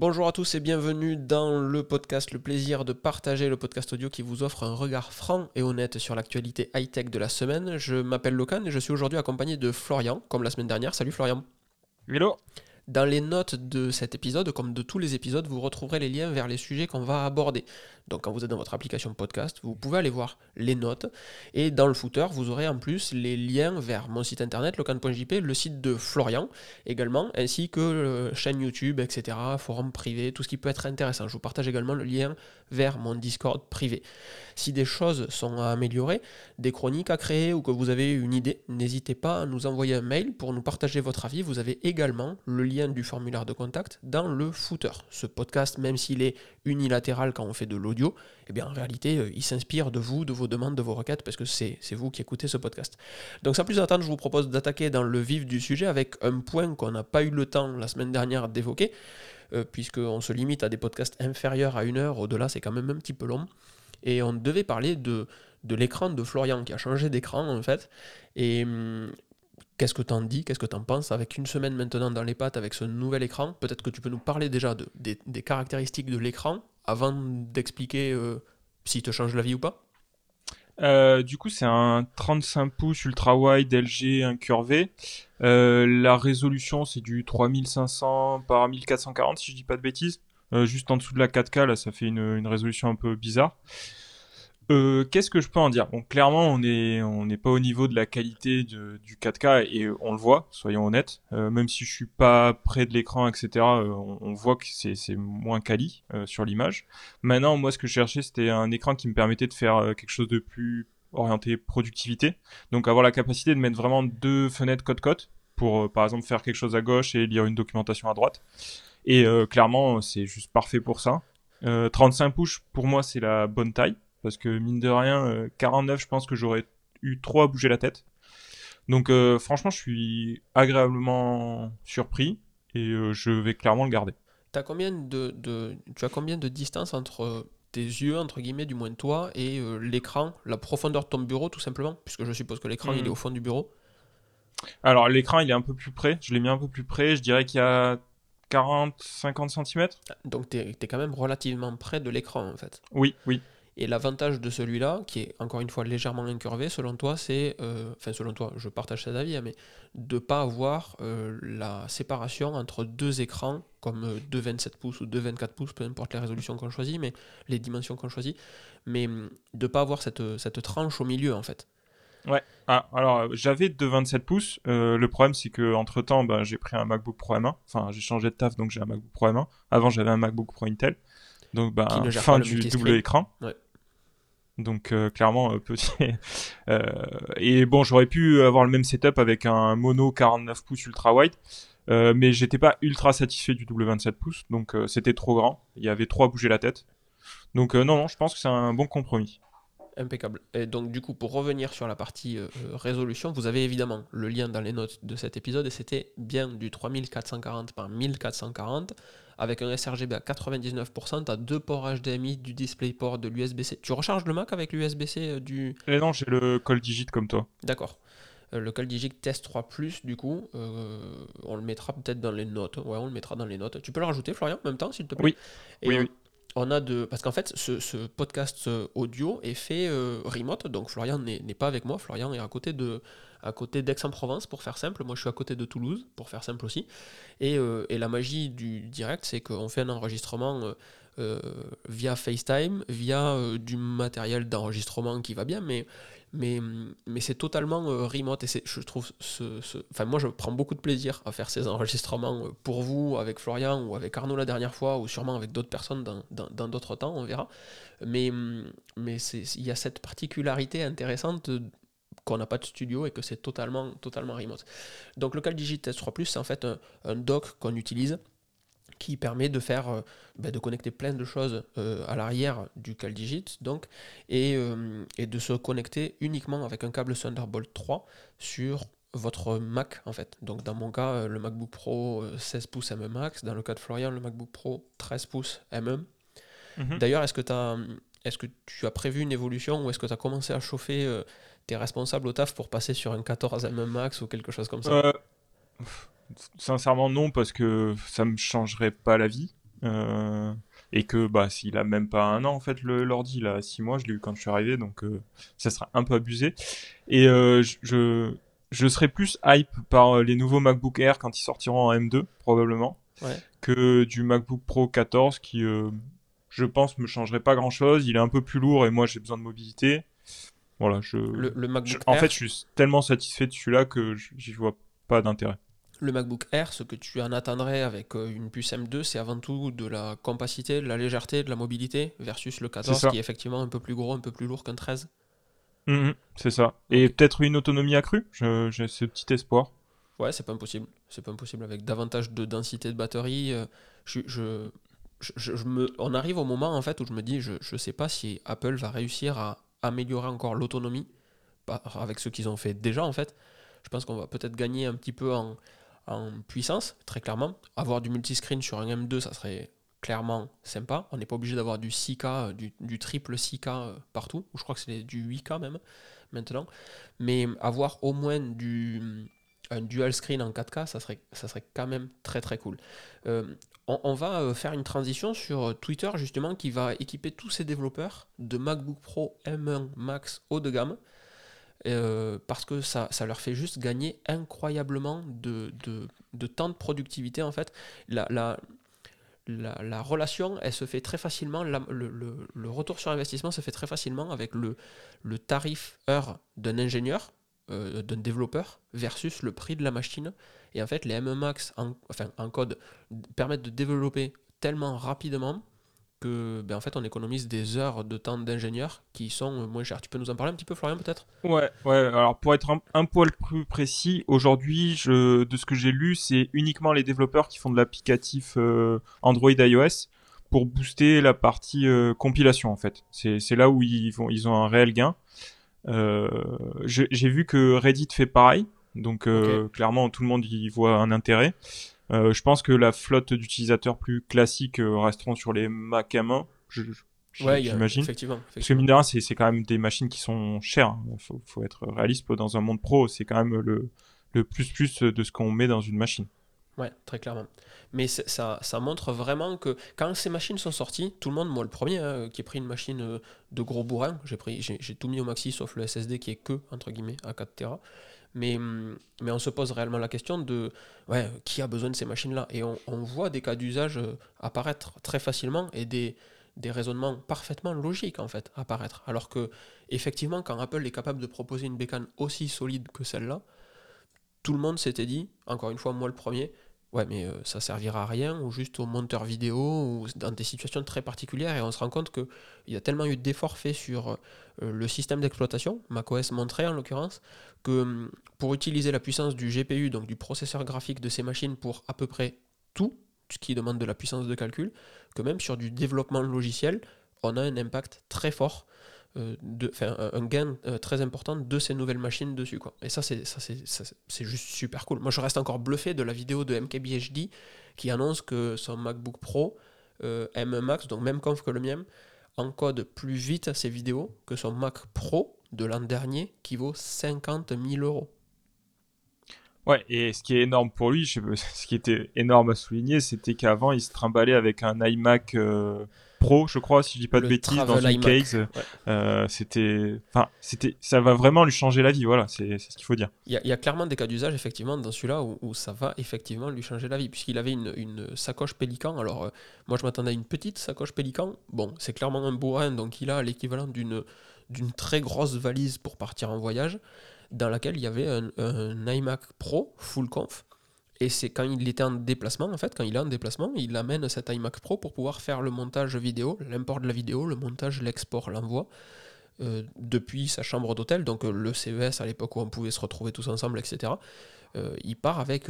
Bonjour à tous et bienvenue dans le podcast Le plaisir de partager, le podcast audio qui vous offre un regard franc et honnête sur l'actualité high-tech de la semaine. Je m'appelle Locan et je suis aujourd'hui accompagné de Florian, comme la semaine dernière. Salut Florian. Hello. Dans les notes de cet épisode, comme de tous les épisodes, vous retrouverez les liens vers les sujets qu'on va aborder. Donc quand vous êtes dans votre application podcast, vous pouvez aller voir les notes. Et dans le footer, vous aurez en plus les liens vers mon site internet, locan.jp, le site de Florian également, ainsi que la chaîne YouTube, etc., forum privé, tout ce qui peut être intéressant. Je vous partage également le lien vers mon Discord privé. Si des choses sont à améliorer, des chroniques à créer ou que vous avez une idée, n'hésitez pas à nous envoyer un mail pour nous partager votre avis. Vous avez également le lien du formulaire de contact dans le footer. Ce podcast, même s'il est unilatéral quand on fait de l'audio, eh bien en réalité, euh, il s'inspire de vous, de vos demandes, de vos requêtes, parce que c'est vous qui écoutez ce podcast. Donc sans plus attendre, je vous propose d'attaquer dans le vif du sujet avec un point qu'on n'a pas eu le temps la semaine dernière d'évoquer, euh, puisqu'on se limite à des podcasts inférieurs à une heure, au-delà c'est quand même un petit peu long. Et on devait parler de, l'écran de Florian qui a changé d'écran en fait. Et hum, Qu'est-ce que t'en dis Qu'est-ce que t'en penses Avec une semaine maintenant dans les pattes avec ce nouvel écran, peut-être que tu peux nous parler déjà de, des, caractéristiques de l'écran avant d'expliquer euh, s'il te change la vie ou pas? Euh, du coup, c'est un 35 pouces ultra wide LG incurvé. Euh, la résolution, c'est du 3500 par 1440, si je dis pas de bêtises. Euh, juste en dessous de la 4K, là, ça fait une, une résolution un peu bizarre. Euh, qu'est-ce que je peux en dire? Bon, clairement, on n'est on n'est pas au niveau de la qualité du 4K et on le voit, soyons honnêtes. Euh, même si je suis pas près de l'écran, etc., euh, on, voit que c'est moins quali sur l'image. Maintenant, moi, ce que je cherchais, c'était un écran qui me permettait de faire quelque chose de plus orienté productivité. Donc, avoir la capacité de mettre vraiment deux fenêtres côte-côte pour, par exemple, faire quelque chose à gauche et lire une documentation à droite. Et clairement, c'est juste parfait pour ça. 35 pouces, pour moi, c'est la bonne taille parce que mine de rien, 49, euh, je pense que j'aurais eu trop à bouger la tête. Donc euh, franchement, je suis agréablement surpris et euh, je vais clairement le garder. As combien de, de, tu as combien de distance entre tes yeux, entre guillemets, du moins toi, et l'écran, la profondeur de ton bureau, tout simplement? Puisque je suppose que l'écran, il est hmm. au fond du bureau. Alors, l'écran, il est un peu plus près. Je l'ai mis un peu plus près. Je dirais qu'il y a 40, 50 cm. Donc, tu es, es, quand même relativement près de l'écran, en fait. Oui, oui. Et l'avantage de celui-là, qui est encore une fois légèrement incurvé, selon toi, c'est, euh, enfin selon toi, je partage cet avis, hein, mais de ne pas avoir euh, la séparation entre deux écrans, comme euh, deux 27 pouces ou deux 24 pouces, peu importe les résolutions qu'on choisit, mais les dimensions qu'on choisit, mais hum, de ne pas avoir cette, cette tranche au milieu en fait. Ouais, ah, alors j'avais deux 27 pouces, le problème c'est que entre temps bah, j'ai pris un MacBook Pro M1, enfin j'ai changé de taf donc j'ai un MacBook Pro M1, avant j'avais un MacBook Pro Intel, donc bah, fin du double écran. Ouais. Donc euh, clairement euh, petit. Euh, et bon, j'aurais pu avoir le même setup avec un mono 49 pouces ultra wide, mais j'étais pas ultra satisfait du double 27 pouces, donc c'était trop grand. Il y avait trop à bouger la tête. Donc non, non, je pense que c'est un bon compromis. Impeccable. Et donc du coup, pour revenir sur la partie résolution, vous avez évidemment le lien dans les notes de cet épisode et c'était bien du 3440 par 1440 avec un sRGB à 99%, tu as deux ports HDMI, du DisplayPort, de l'USB-C. Tu recharges le Mac avec l'USB-C euh, du... Eh non, j'ai le Call Digit comme toi. D'accord. Euh, le Call Digit Test 3 Plus, du coup, euh, on le mettra peut-être dans les notes. Ouais, on le mettra dans les notes. Tu peux le rajouter, Florian, en même temps, s'il te plaît? Oui. oui, oui on a de. Parce qu'en fait, ce, podcast audio est fait remote, donc Florian n'est pas avec moi. Florian est à côté de, à côté d'Aix-en-Provence, pour faire simple. Moi, je suis à côté de Toulouse, pour faire simple aussi. Et, euh, la magie du direct, c'est qu'on fait un enregistrement euh, euh, via FaceTime, via du matériel d'enregistrement qui va bien, mais, mais, mais c'est totalement remote. Et je trouve ce, Enfin, moi, je prends beaucoup de plaisir à faire ces enregistrements pour vous, avec Florian ou avec Arnaud la dernière fois, ou sûrement avec d'autres personnes dans d'autres temps, on verra. Mais, mais il y a cette particularité intéressante qu'on n'a pas de studio et que c'est totalement, totalement remote. Donc le CalDigit S3 Plus, c'est en fait un, dock qu'on utilise qui permet de faire, euh, ben, de connecter plein de choses euh, à l'arrière du CalDigit, donc, et, euh, et, de se connecter uniquement avec un câble Thunderbolt 3 sur votre Mac en fait. Donc dans mon cas, le MacBook Pro 16 pouces M1 Max, dans le cas de Florian, le MacBook Pro 13 pouces M1. Mhm. D'ailleurs, est-ce que, est que tu as prévu une évolution ou est-ce que tu as commencé à chauffer responsable au taf pour passer sur un 14 mm max ou quelque chose comme ça euh, Sincèrement, non, parce que ça me changerait pas la vie. et que bah s'il a même pas un an en fait l'ordi il a six mois je l'ai eu quand je suis arrivé donc ça sera un peu abusé. Et je je serais plus hype par les nouveaux MacBook Air quand ils sortiront en M2 probablement que du MacBook Pro 14 qui je pense me changerait pas grand chose il est un peu plus lourd et moi j'ai besoin de mobilité voilà je, le, MacBook en fait je suis tellement satisfait de celui-là que j'y vois pas d'intérêt le MacBook Air, ce que tu en attendrais avec euh, une puce M2, c'est avant tout de la compacité, de la légèreté, de la mobilité, versus le 14 qui est effectivement un peu plus gros, un peu plus lourd qu'un 13. Mhm, c'est ça. Et peut-être une autonomie accrue? J'ai ce petit espoir. Ouais, c'est pas impossible. C'est pas impossible. Avec davantage de densité de batterie, euh, je, je, me... on arrive au moment en fait où je me dis, je, je sais pas si Apple va réussir à améliorer encore l'autonomie avec ce qu'ils ont fait déjà en fait. Je pense qu'on va peut-être gagner un petit peu en, puissance, très clairement. Avoir du multiscreen sur un M2, ça serait clairement sympa. On n'est pas obligé d'avoir du 6K, euh, du, triple 6K euh, partout, ou je crois que c'est du 8K même maintenant. Mais avoir au moins du, un dual screen en 4K, ça serait, ça serait quand même très très cool. Euh, on, va faire une transition sur Twitter justement qui va équiper tous ces développeurs de MacBook Pro M1 Max haut de gamme euh, parce que ça, leur fait juste gagner incroyablement de, de, de temps de productivité en fait. La, la, la, relation, elle se fait très facilement, le, retour sur investissement se fait très facilement avec le tarif heure d'un ingénieur, euh, d'un développeur, versus le prix de la machine. Et en fait, les MMAX en, enfin, en code permettent de développer tellement rapidement que ben en fait on économise des heures de temps d'ingénieur qui sont moins chères. Tu peux nous en parler un petit peu Florian peut-être? Ouais, ouais, alors pour être un, poil plus précis, aujourd'hui de ce que j'ai lu, c'est uniquement les développeurs qui font de l'applicatif euh, Android iOS pour booster la partie euh, compilation en fait. C'est là où ils, ils ont un réel gain. Euh, j'ai vu que Reddit fait pareil, donc clairement tout le monde y voit un intérêt. Euh, je pense que la flotte d'utilisateurs plus classiques euh, resteront sur les Mac à main. j'imagine. effectivement, Parce que mine de rien, c'est quand même des machines qui sont chères. Il hein. faut, être réaliste. Dans un monde pro, c'est quand même le, le plus plus de ce qu'on met dans une machine. Ouais, très clairement. Mais ça, ça montre vraiment que quand ces machines sont sorties, tout le monde, moi le premier, hein, qui ai pris une machine euh, de gros bourrin, j'ai tout mis au maxi sauf le SSD qui est que entre guillemets à 4 Tera. Mais, hum, mais on se pose réellement la question de ouais, qui a besoin de ces machines-là? Et on, on, voit des cas d'usage euh, apparaître très facilement et des, des raisonnements parfaitement logiques en fait apparaître. Alors que effectivement, quand Apple est capable de proposer une bécane aussi solide que celle-là, tout le monde s'était dit, encore une fois moi le premier, ouais mais euh, ça servira à rien, ou juste au monteur vidéo, ou dans des situations très particulières, et on se rend compte qu'il y a tellement eu d'efforts faits sur euh, le système d'exploitation, macOS montrait en l'occurrence, que hum, pour utiliser la puissance du GPU, donc du processeur graphique de ces machines pour à peu près tout, ce qui demande de la puissance de calcul, que même sur du développement logiciel, on a un impact très fort de, un gain euh, très important de ces nouvelles machines dessus. Quoi. Et ça, c'est, ça, c'est, juste super cool. Moi, je reste encore bluffé de la vidéo de MKBHD qui annonce que son MacBook Pro euh, M1 Max, donc même conf que le mien, encode plus vite ses vidéos que son Mac Pro de l'an dernier qui vaut 50 000 euros. Ouais, et ce qui est énorme pour lui, ce qui était énorme à souligner, c'était qu'avant, il se trimballait avec un iMac Pro, je crois, si je dis pas de bêtises, dans une case. Euh, c'était, enfin, c'était, ça va vraiment lui changer la vie. Voilà, c'est ce qu'il faut dire. Il y, a clairement des cas d'usage effectivement dans celui-là où, ça va effectivement lui changer la vie, puisqu'il avait une, une, sacoche Pélican. Alors euh, moi, je m'attendais à une petite sacoche Pélican. Bon, c'est clairement un bourrin, donc il a l'équivalent d'une d'une très grosse valise pour partir en voyage, dans laquelle il y avait un, un iMac Pro full conf et c'est quand il était en déplacement, en fait, quand il est en déplacement, il amène cet iMac Pro pour pouvoir faire le montage vidéo, l'import de la vidéo, le montage, l'export, l'envoi, euh, depuis sa chambre d'hôtel, donc euh, le CES à l'époque où on pouvait se retrouver tous ensemble, etc. Euh, il part avec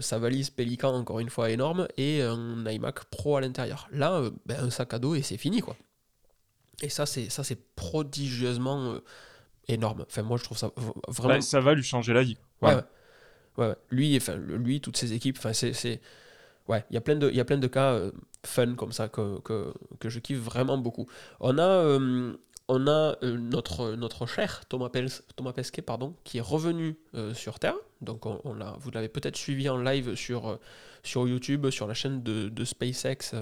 sa valise Pélican, encore une fois énorme, et un iMac Pro à l'intérieur. Là, ben, un sac à dos et c'est fini, quoi. Et ça, c'est ça c'est prodigieusement énorme. Enfin, moi, je trouve ça vraiment... ça va lui changer la vie. ouais. Ouais, Lui, enfin, lui, toutes ses équipes, il y a plein de, cas euh, fun comme ça que, je kiffe vraiment beaucoup. On a euh, euh, notre, cher Thomas, Pesquet qui est revenu sur Terre. Donc on, on vous l'avez peut-être suivi en live sur, YouTube, sur la chaîne de, SpaceX.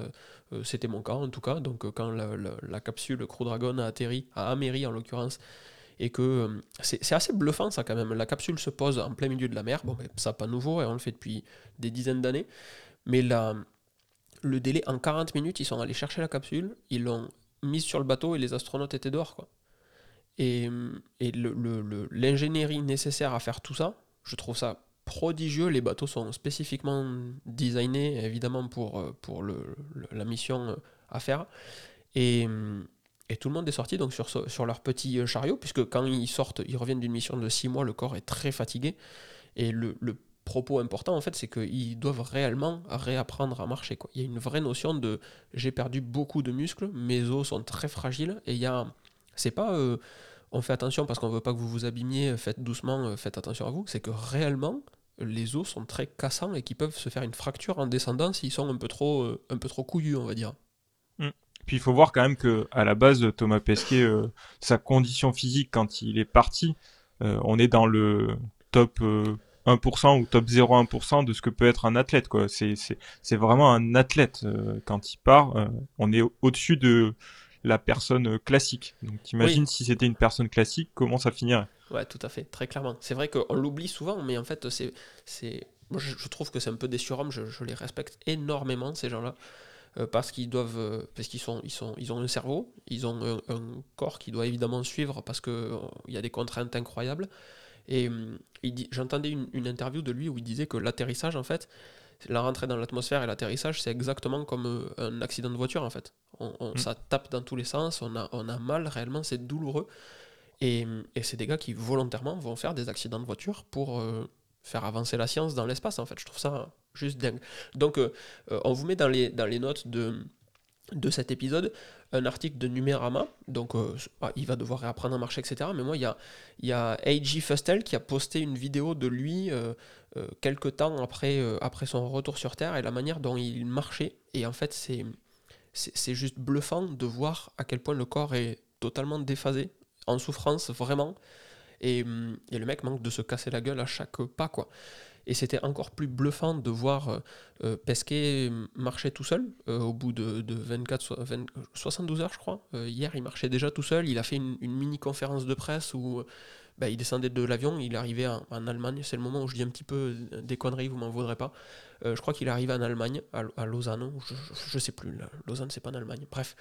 C'était mon cas en tout cas. Donc quand la, la, capsule Crew Dragon a atterri, à Améry en l'occurrence, et que c'est assez bluffant ça quand même. La capsule se pose en plein milieu de la mer. Bon, mais ça pas nouveau, et on le fait depuis des dizaines d'années. Mais la, le délai, en 40 minutes, ils sont allés chercher la capsule, ils l'ont mise sur le bateau et les astronautes étaient dehors. Quoi. Et, et l'ingénierie le, nécessaire à faire tout ça, je trouve ça prodigieux. Les bateaux sont spécifiquement designés, évidemment, pour, euh, pour le, la mission euh, à faire. Et, et, tout le monde est sorti donc sur, leur petit euh, chariot, puisque quand ils sortent, ils reviennent d'une mission de 6 mois, le corps est très fatigué. Et le, propos important en fait, c'est qu'ils doivent réellement réapprendre à marcher. Il y a une vraie notion de j'ai perdu beaucoup de muscles, mes os sont très fragiles et il y a. C'est pas euh, on fait attention parce qu'on veut pas que vous vous abîmiez, faites doucement, euh, faites attention à vous. C'est que réellement les os sont très cassants et qui peuvent se faire une fracture en descendant s'ils sont un peu trop, un peu trop couillus, on va dire. Mm. Puis il faut voir quand même que à la base, Thomas Pesquet, sa condition physique quand il est parti, on est dans le top 1% ou top 0,1% de ce que peut être un athlète. Quoi. C'est, c'est, c'est vraiment un athlète. Euh, quand il part, euh, on est au-dessus de la personne classique. Donc t'imagines si c'était une personne classique, comment ça finirait? Ouais, tout à fait, très clairement. C'est vrai qu'on l'oublie souvent, mais en fait, c'est, c'est... Moi, je, trouve que c'est un peu des surhommes, je, je les respecte énormément, ces gens-là. Euh, parce qu'ils doivent parce qu'ils sont ils sont ils ont un cerveau ils ont un, un corps qui doit évidemment suivre parce que il y a des contraintes incroyables et j'entendais une, interview de lui où il disait que l'atterrissage, en fait, la rentrée dans l'atmosphère et l'atterrissage, c'est exactement comme euh, un accident de voiture, en fait. On, mm. Ça tape dans tous les sens, on a, on a mal, réellement, c'est douloureux. Et, et c'est des gars qui, volontairement, vont faire des accidents de voiture pour euh, faire avancer la science dans l'espace, en fait. Je trouve ça juste dingue. Donc, euh, on vous met dans les, dans les notes de de cet épisode un article de Numérama, donc euh, ah, il va devoir réapprendre à marcher, etc. Mais moi, il y a, y a A.G. Fustel qui a posté une vidéo de lui euh, euh, quelques temps après, après son retour sur Terre et la manière dont il marchait. Et en fait, c'est, c'est, juste bluffant de voir à quel point le corps est totalement déphasé, en souffrance vraiment. Et, et le mec manque de se casser la gueule à chaque pas, quoi. Et c'était encore plus bluffant de voir euh, euh, Pesquet marcher tout seul euh, au bout de, 24, 72 heures, je crois. hier, il marchait déjà tout seul. Il a fait une, mini conférence de presse où bah, il descendait de l'avion. Il arrivait en, Allemagne. C'est le moment où je dis un petit peu des conneries, vous m'en voudrez pas. je crois qu'il arrivé en Allemagne, à, Lausanne. Je, ne sais plus. Lausanne, c'est pas en Allemagne. Bref.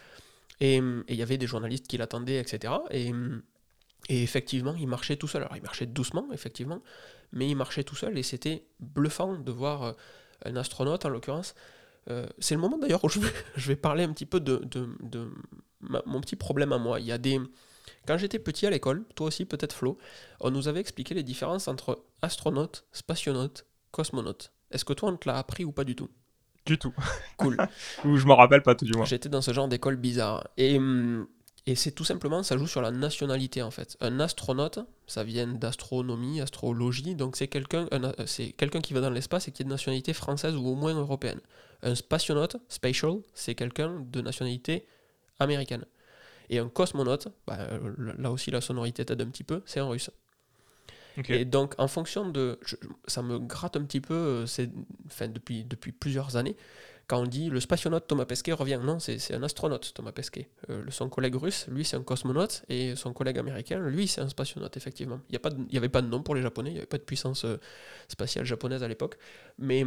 Et il y avait des journalistes qui l'attendaient, etc. Et, et effectivement, il marchait tout seul. Alors, il marchait doucement, effectivement mais il marchait tout seul et c'était bluffant de voir euh, un astronaute en l'occurrence. Euh, c'est le moment d'ailleurs où je vais, parler un petit peu de, mon petit problème à moi. Il y a des... Quand j'étais petit à l'école, toi aussi peut-être Flo, on nous avait expliqué les différences entre astronaute, spationaute, cosmonaute. Est-ce que toi on te l'a appris ou pas du tout? Du tout. Cool. ou je m'en rappelle pas tout du moins. J'étais dans ce genre d'école bizarre. Et hum, et c'est tout simplement, ça joue sur la nationalité en fait. Un astronaute, ça vient d'astronomie, astrologie, donc c'est quelqu'un c'est quelqu'un qui va dans l'espace et qui est de nationalité française ou au moins européenne. Un spationaute, spatial, c'est quelqu'un de nationalité américaine. Et un cosmonaute, bah, là aussi la sonorité t'aide un petit peu, c'est un russe. Et donc en fonction de... ça me gratte un petit peu, euh, enfin, depuis, depuis plusieurs années, quand on dit le spationaute Thomas Pesquet revient, non, c'est un astronaute Thomas Pesquet. Euh, son collègue russe, lui, c'est un cosmonaute, et son collègue américain, lui, c'est un spationaute, effectivement. Il n'y avait pas de nom pour les Japonais, il n'y avait pas de puissance euh, spatiale japonaise à l'époque, mais,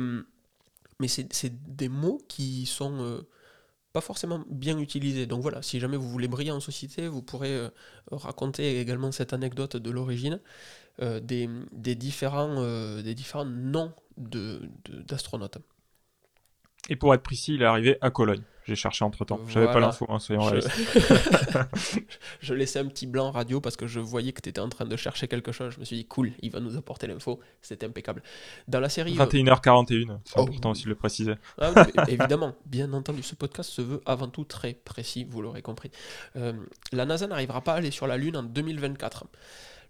mais c'est des mots qui sont euh, pas forcément bien utilisés. Donc voilà, si jamais vous voulez briller en société, vous pourrez raconter également cette anecdote de l'origine des, différents, des différents noms d'astronautes. De, et pour être précis, il est arrivé à Cologne. J'ai cherché entre temps. J'avais pas l'info, hein, soyons je... je laissais un petit blanc radio parce que je voyais que tu étais en train de chercher quelque chose. Je me suis dit, cool, il va nous apporter l'info. C'était impeccable. Dans la série. 21h41, euh, c'est important aussi de le préciser. Ah évidemment, bien entendu, ce podcast se veut avant tout très précis, vous l'aurez compris. Euh, la NASA n'arrivera pas à aller sur la Lune en 2024.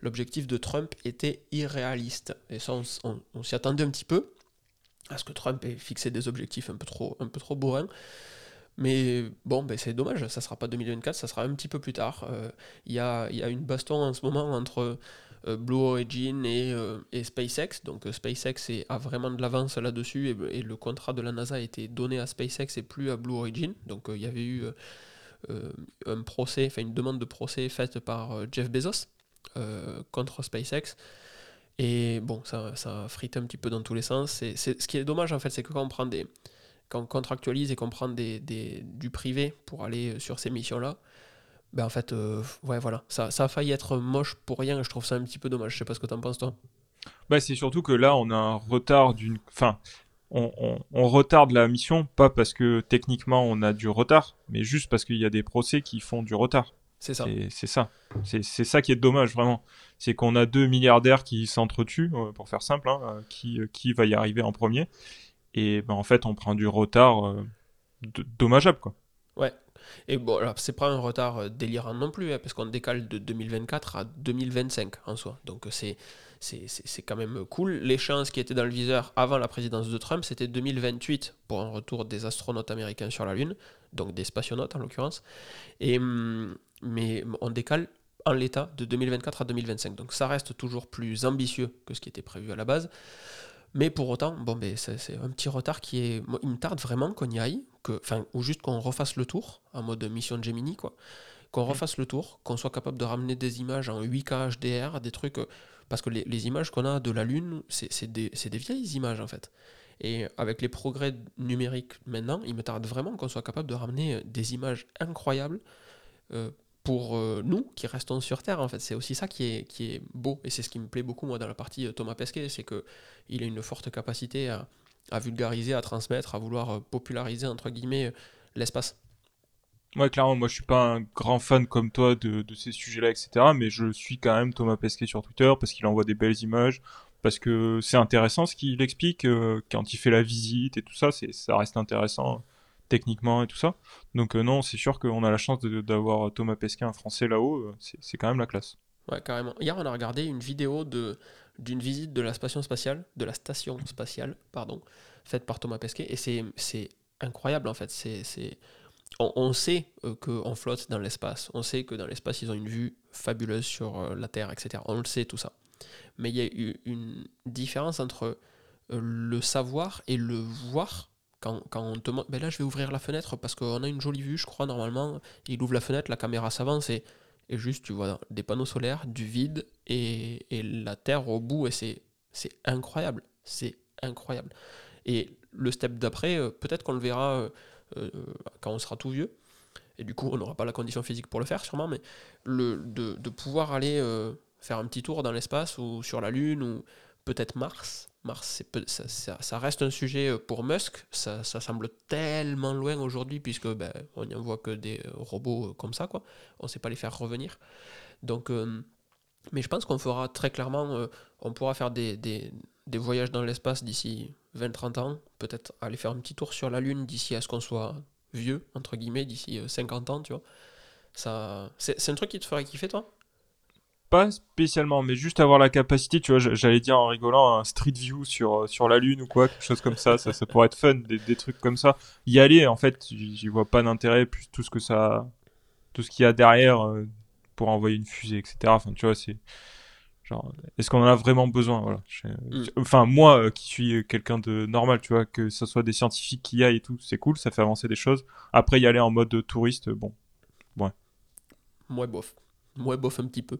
L'objectif de Trump était irréaliste. Et ça, on s'y attendait un petit peu. Est-ce que Trump ait fixé des objectifs un peu trop, un peu trop bourrins Mais bon, ben c'est dommage, ça sera pas 2024, ça sera un petit peu plus tard. Il y, a, y, a, une baston en ce moment entre Blue Origin et, et SpaceX. Donc SpaceX a vraiment de l'avance là-dessus et, et, le contrat de la NASA a été donné à SpaceX et plus à Blue Origin. Donc il y avait eu un procès, enfin une demande de procès faite par Jeff Bezos contre SpaceX. Et bon, ça, frite un petit peu dans tous les sens. C'est, ce qui est dommage en fait, c'est que quand on prend des, quand on contractualise et qu'on prend des, des, du privé pour aller sur ces missions-là, ben en fait, euh, ouais, voilà, ça, ça a failli être moche pour rien. Je trouve ça un petit peu dommage. Je sais pas ce que tu en penses toi. Bah, c'est surtout que là, on a un retard d'une, enfin, on, on, retarde la mission, pas parce que techniquement on a du retard, mais juste parce qu'il y a des procès qui font du retard. C'est ça. C'est ça. C'est ça qui est dommage, vraiment. C'est qu'on a deux milliardaires qui s'entretuent, euh, pour faire simple, hein, euh, qui, euh, qui va y arriver en premier. Et ben, en fait, on prend du retard dommageable, quoi. Ouais. Et bon, c'est pas un retard délirant non plus, hein, parce qu'on décale de 2024 à 2025 en soi. Donc, c'est c'est quand même cool. L'échéance qui était dans le viseur avant la présidence de Trump, c'était 2028 pour un retour des astronautes américains sur la Lune, donc des spationautes en l'occurrence. Et, hum, mais on décale en l'état de 2024 à 2025. Donc ça reste toujours plus ambitieux que ce qui était prévu à la base. Mais pour autant, bon, ben, c'est un petit retard qui est. il me tarde vraiment qu'on y aille, que, ou juste qu'on refasse le tour, en mode mission de Gemini, quoi. Qu'on refasse le tour, qu'on soit capable de ramener des images en 8K HDR, des trucs. Parce que les, les images qu'on a de la Lune, c'est des, des, vieilles images en fait. Et avec les progrès numériques maintenant, il me tarde vraiment qu'on soit capable de ramener des images incroyables euh, pour euh, nous qui restons sur Terre, en fait. C'est aussi ça qui est, qui est beau, et c'est ce qui me plaît beaucoup, moi, dans la partie euh, Thomas Pesquet, c'est qu'il a une forte capacité à, vulgariser, à transmettre, à vouloir euh, populariser, entre guillemets, l'espace. Ouais, clairement, moi je suis pas un grand fan comme toi de, ces sujets-là, etc. Mais je suis quand même Thomas Pesquet sur Twitter parce qu'il envoie des belles images, parce que c'est intéressant ce qu'il explique quand il fait la visite et tout ça, ça reste intéressant techniquement et tout ça. Donc euh, non, c'est sûr qu'on a la chance d'avoir Thomas Pesquet, un Français là-haut, euh, c'est quand même la classe. Ouais, carrément. Hier, on a regardé une vidéo d'une visite de la station spatiale, de la station spatiale, pardon, faite par Thomas Pesquet, et c'est incroyable en fait. C'est on, on, sait euh, qu'on flotte dans l'espace, on sait que dans l'espace ils ont une vue fabuleuse sur la Terre, etc. On le sait tout ça. Mais il y a eu une différence entre le savoir et le voir quand, quand on te ben là je vais ouvrir la fenêtre parce qu'on a une jolie vue, je crois, normalement. Il ouvre la fenêtre, la caméra s'avance et, et juste tu vois des panneaux solaires, du vide et, et la terre au bout et c'est, incroyable. C'est incroyable. Et le step d'après, euh, peut-être qu'on le verra euh, euh, quand on sera tout vieux. Et du coup, on n'aura pas la condition physique pour le faire, sûrement, mais le, de pouvoir aller faire un petit tour dans l'espace ou sur la Lune ou peut-être Mars, Mars, ça, reste un sujet euh, pour Musk. Ça, ça semble tellement loin aujourd'hui, puisque ben, on n'y envoie que des euh, robots euh, comme ça, quoi. On ne sait pas les faire revenir. Donc, mais je pense qu'on fera très clairement, on pourra faire des, des, des voyages dans l'espace d'ici 20-30 ans, peut-être aller faire un petit tour sur la Lune d'ici à ce qu'on soit vieux, entre guillemets, d'ici 50 ans, tu vois. C'est un truc qui te ferait kiffer, toi? Pas spécialement, mais juste avoir la capacité, tu vois, j'allais dire en rigolant, un street view sur, euh, sur la Lune ou quoi, quelque chose comme ça, ça, ça pourrait être fun, des, des trucs comme ça. Y aller, en fait, j'y vois pas d'intérêt, plus tout ce que ça, tout ce qu'il y a derrière euh, pour envoyer une fusée, etc. Enfin, tu vois, c'est genre, est-ce qu'on en a vraiment besoin, voilà. Mm. Enfin, moi, euh, qui suis quelqu'un de normal, tu vois, que ce soit des scientifiques qui y aillent et tout, c'est cool, ça fait avancer des choses. Après, y aller en mode touriste, bon, ouais. Moi, bof. Moi, bof un petit peu.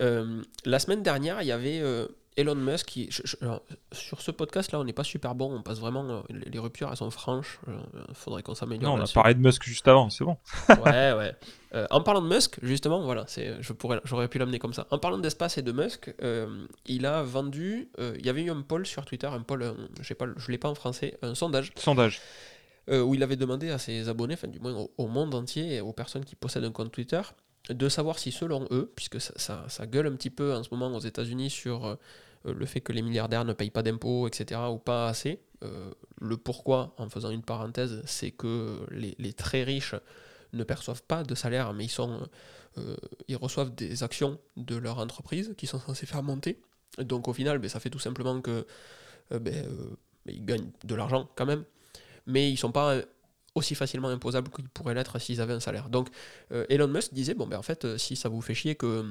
Euh, la semaine dernière, il y avait euh, Elon Musk qui. sur ce podcast-là, on n'est pas super bon. On passe vraiment. Euh, les, ruptures, elles sont franches. Il faudrait qu'on s'améliore. Non, on a parlé de Musk juste avant, c'est bon. ouais, ouais. en parlant de Musk, justement, voilà, j'aurais pu l'amener comme ça. En parlant d'espace et de Musk, il a vendu. il y avait eu un poll sur Twitter, un poll, je ne l'ai pas en français, un sondage. Sondage. où il avait demandé à ses abonnés, enfin du moins au, au monde entier, et aux personnes qui possèdent un compte Twitter, de savoir si selon eux, puisque ça, ça, gueule un petit peu en ce moment aux États-Unis sur euh, le fait que les milliardaires ne payent pas d'impôts, etc., ou pas assez, euh, le pourquoi, en faisant une parenthèse, c'est que les, très riches ne perçoivent pas de salaire, mais ils, sont, euh, ils reçoivent des actions de leur entreprise qui sont censées faire monter. Donc au final, ben, ça fait tout simplement que ben, ben, ils gagnent de l'argent quand même, mais ils sont pas aussi facilement imposables qu'ils pourraient l'être s'ils avaient un salaire. Donc Elon Musk disait, bon ben en fait, si ça vous fait chier que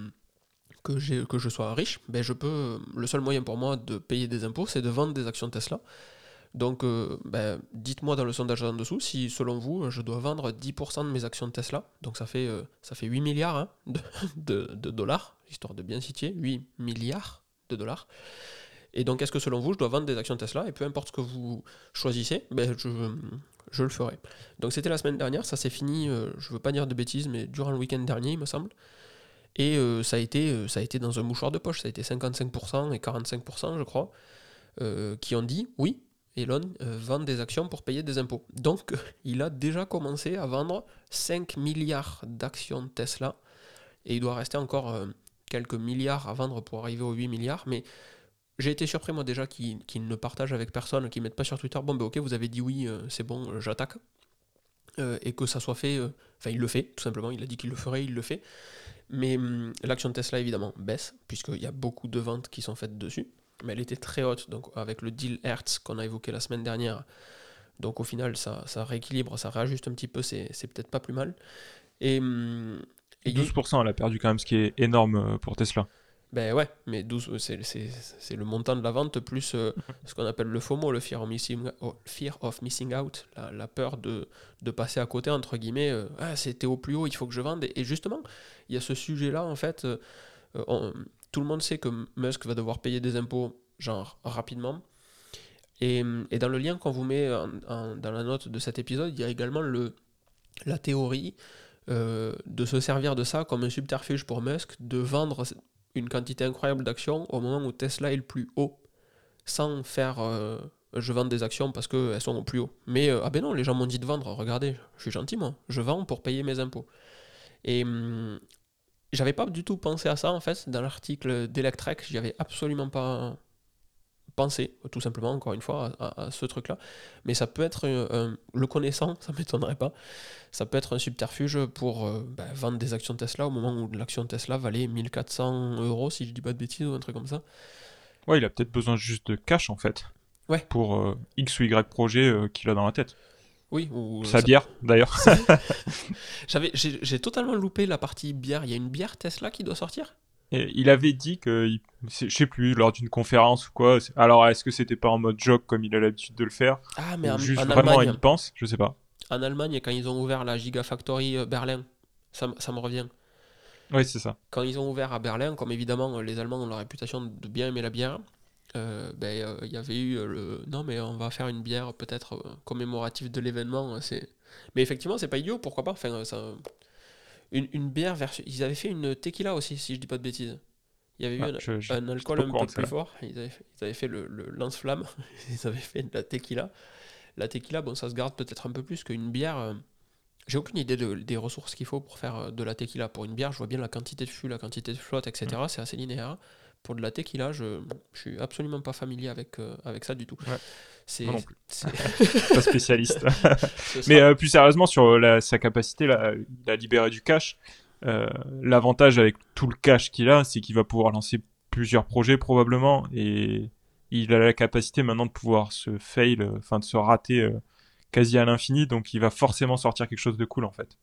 que, que je sois riche, ben je peux, le seul moyen pour moi de payer des impôts, c'est de vendre des actions Tesla. Donc, euh, ben, dites-moi dans le sondage en dessous si, selon vous, je dois vendre 10% de mes actions Tesla. Donc, ça fait, euh, ça fait 8 milliards hein, de, de, dollars, histoire de bien situer, 8 milliards de dollars. Et donc, est-ce que selon vous, je dois vendre des actions Tesla? Et peu importe ce que vous choisissez, ben, je, je le ferai. Donc, c'était la semaine dernière, ça s'est fini, euh, je veux pas dire de bêtises, mais durant le week-end dernier, il me semble. Et euh, ça, a été, euh, ça a été dans un mouchoir de poche, ça a été 55% et 45%, je crois, euh, qui ont dit oui, Elon vend des actions pour payer des impôts. Donc, il a déjà commencé à vendre 5 milliards d'actions Tesla, et il doit rester encore quelques milliards à vendre pour arriver aux 8 milliards, mais j'ai été surpris moi déjà qu'il ne partage avec personne, qu'il ne mette pas sur Twitter, bon ben ok, vous avez dit oui, c'est bon, j'attaque. et que ça soit fait, enfin il le fait, tout simplement, il a dit qu'il le ferait, il le fait. Mais hum, l'action de Tesla, évidemment, baisse, puisqu'il y a beaucoup de ventes qui sont faites dessus. Mais elle était très haute, donc avec le deal Hertz qu'on a évoqué la semaine dernière. Donc au final, ça, rééquilibre, ça réajuste un petit peu, c'est peut-être pas plus mal. Et, hum, et 12%, elle a perdu quand même, ce qui est énorme euh, pour Tesla. Ben ouais, mais 12, c'est le montant de la vente plus euh, ce qu'on appelle le FOMO, le fear of missing, oh, fear of missing out, la, peur de, de, passer à côté, entre guillemets, euh, ah, c'était au plus haut, il faut que je vende. Et, justement, il y a ce sujet-là, en fait, euh, tout le monde sait que Musk va devoir payer des impôts, genre, rapidement. Et, et dans le lien qu'on vous met dans la note de cet épisode, il y a également le, la théorie de se servir de ça comme un subterfuge pour Musk, de vendre une quantité incroyable d'actions au moment où Tesla est le plus haut, sans faire euh, je vends des actions parce qu'elles sont au plus haut. Mais euh, ah ben non, les gens m'ont dit de vendre, regardez, je suis gentil moi, je vends pour payer mes impôts. Et hum, j'avais pas du tout pensé à ça en fait, dans l'article d'Electrek, j'y avais absolument pas penser, tout simplement, encore une fois, à, ce truc-là. Mais ça peut être, le connaissant, ça m'étonnerait pas, ça peut être un subterfuge pour euh, ben, vendre des actions Tesla au moment où l'action Tesla valait 1400 euros, si je dis pas de bêtises, ou un truc comme ça. Ouais, il a peut-être besoin juste de cash, en fait. Ouais. Pour euh, X ou Y projet euh, qu'il a dans la tête. Oui, ou sa bière d'ailleurs. J'avais, j'ai totalement loupé la partie bière. Il y a une bière Tesla qui doit sortir? Il avait dit que, je sais plus, lors d'une conférence ou quoi. Alors, est-ce que c'était pas en mode joke comme il a l'habitude de le faire? Ah, mais en, juste vraiment il pense? Je sais pas. En Allemagne, quand ils ont ouvert la Gigafactory euh, Berlin, ça, ça me revient. Oui, c'est ça. Quand ils ont ouvert à Berlin, comme évidemment les Allemands ont la réputation de bien aimer la bière, euh, ben, euh, il y avait eu le non mais on va faire une bière peut-être commémorative de l'événement c'est mais effectivement c'est pas idiot pourquoi pas? Enfin ça une, bière version. Ils avaient fait une tequila aussi, si je dis pas de bêtises. Il y avait eu ah, un, alcool un peu plus fort. Ils avaient, fait le, lance-flamme. ils avaient fait de la tequila. La tequila, bon, ça se garde peut-être un peu plus qu'une bière. Euh, j'ai aucune idée des ressources qu'il faut pour faire euh, de la tequila. Pour une bière, je vois bien la quantité de fût, la quantité de flotte, etc. Mm. C'est assez linéaire. Pour de la tequila, je, je suis absolument pas familier avec, euh, avec ça du tout. C'est pas spécialiste. Mais euh, plus sérieusement sur euh, sa capacité là, à libérer du cash, l'avantage avec tout le cash qu'il a, c'est qu'il va pouvoir lancer plusieurs projets probablement. Et il a la capacité maintenant de pouvoir se fail, enfin de se rater quasi à l'infini, donc il va forcément sortir quelque chose de cool en fait.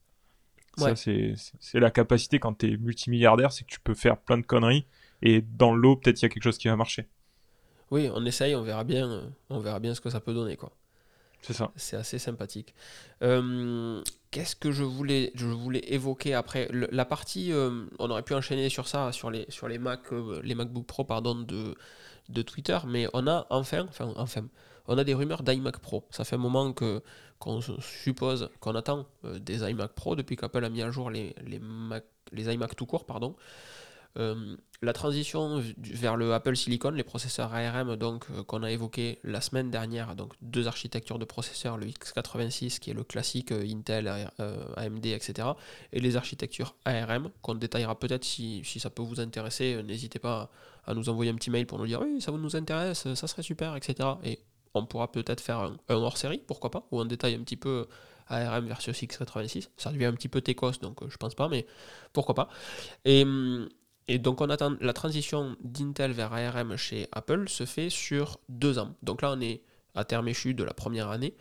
Ça, c'est la capacité quand tu es multimilliardaire, c'est que tu peux faire plein de conneries et dans l'eau, peut-être il y a quelque chose qui va marcher oui, on essaye, on verra bien, euh, on verra bien ce que ça peut donner, quoi. C'est ça. C'est assez sympathique. Euh, qu'est-ce que je voulais, je voulais évoquer après La partie, euh, on aurait pu enchaîner sur ça, sur les, sur les Mac, les MacBook Pro, pardon, de, de Twitter, mais on a enfin, enfin, enfin, on a des rumeurs d'iMac Pro. Ça fait un moment que qu'on suppose, qu'on attend des iMac Pro depuis qu'Apple a mis à jour les, les, Mac, les iMac tout court, pardon. Euh, la transition vers le Apple Silicon, les processeurs ARM donc euh, qu'on a évoqué la semaine dernière, donc deux architectures de processeurs, le x86 qui est le classique euh, Intel, AMD, etc. Et les architectures ARM qu'on détaillera peut-être si, ça peut vous intéresser. N'hésitez pas à nous envoyer un petit mail pour nous dire oui ça vous nous intéresse, ça serait super, etc. Et on pourra peut-être faire un, hors série, pourquoi pas, ou on détaille un petit peu ARM versus x86. Ça devient un petit peu técos, donc je pense pas, mais pourquoi pas. Et hum, et donc on attend la transition d'Intel vers ARM chez Apple se fait sur deux ans. Donc là on est à terme échu de la première année.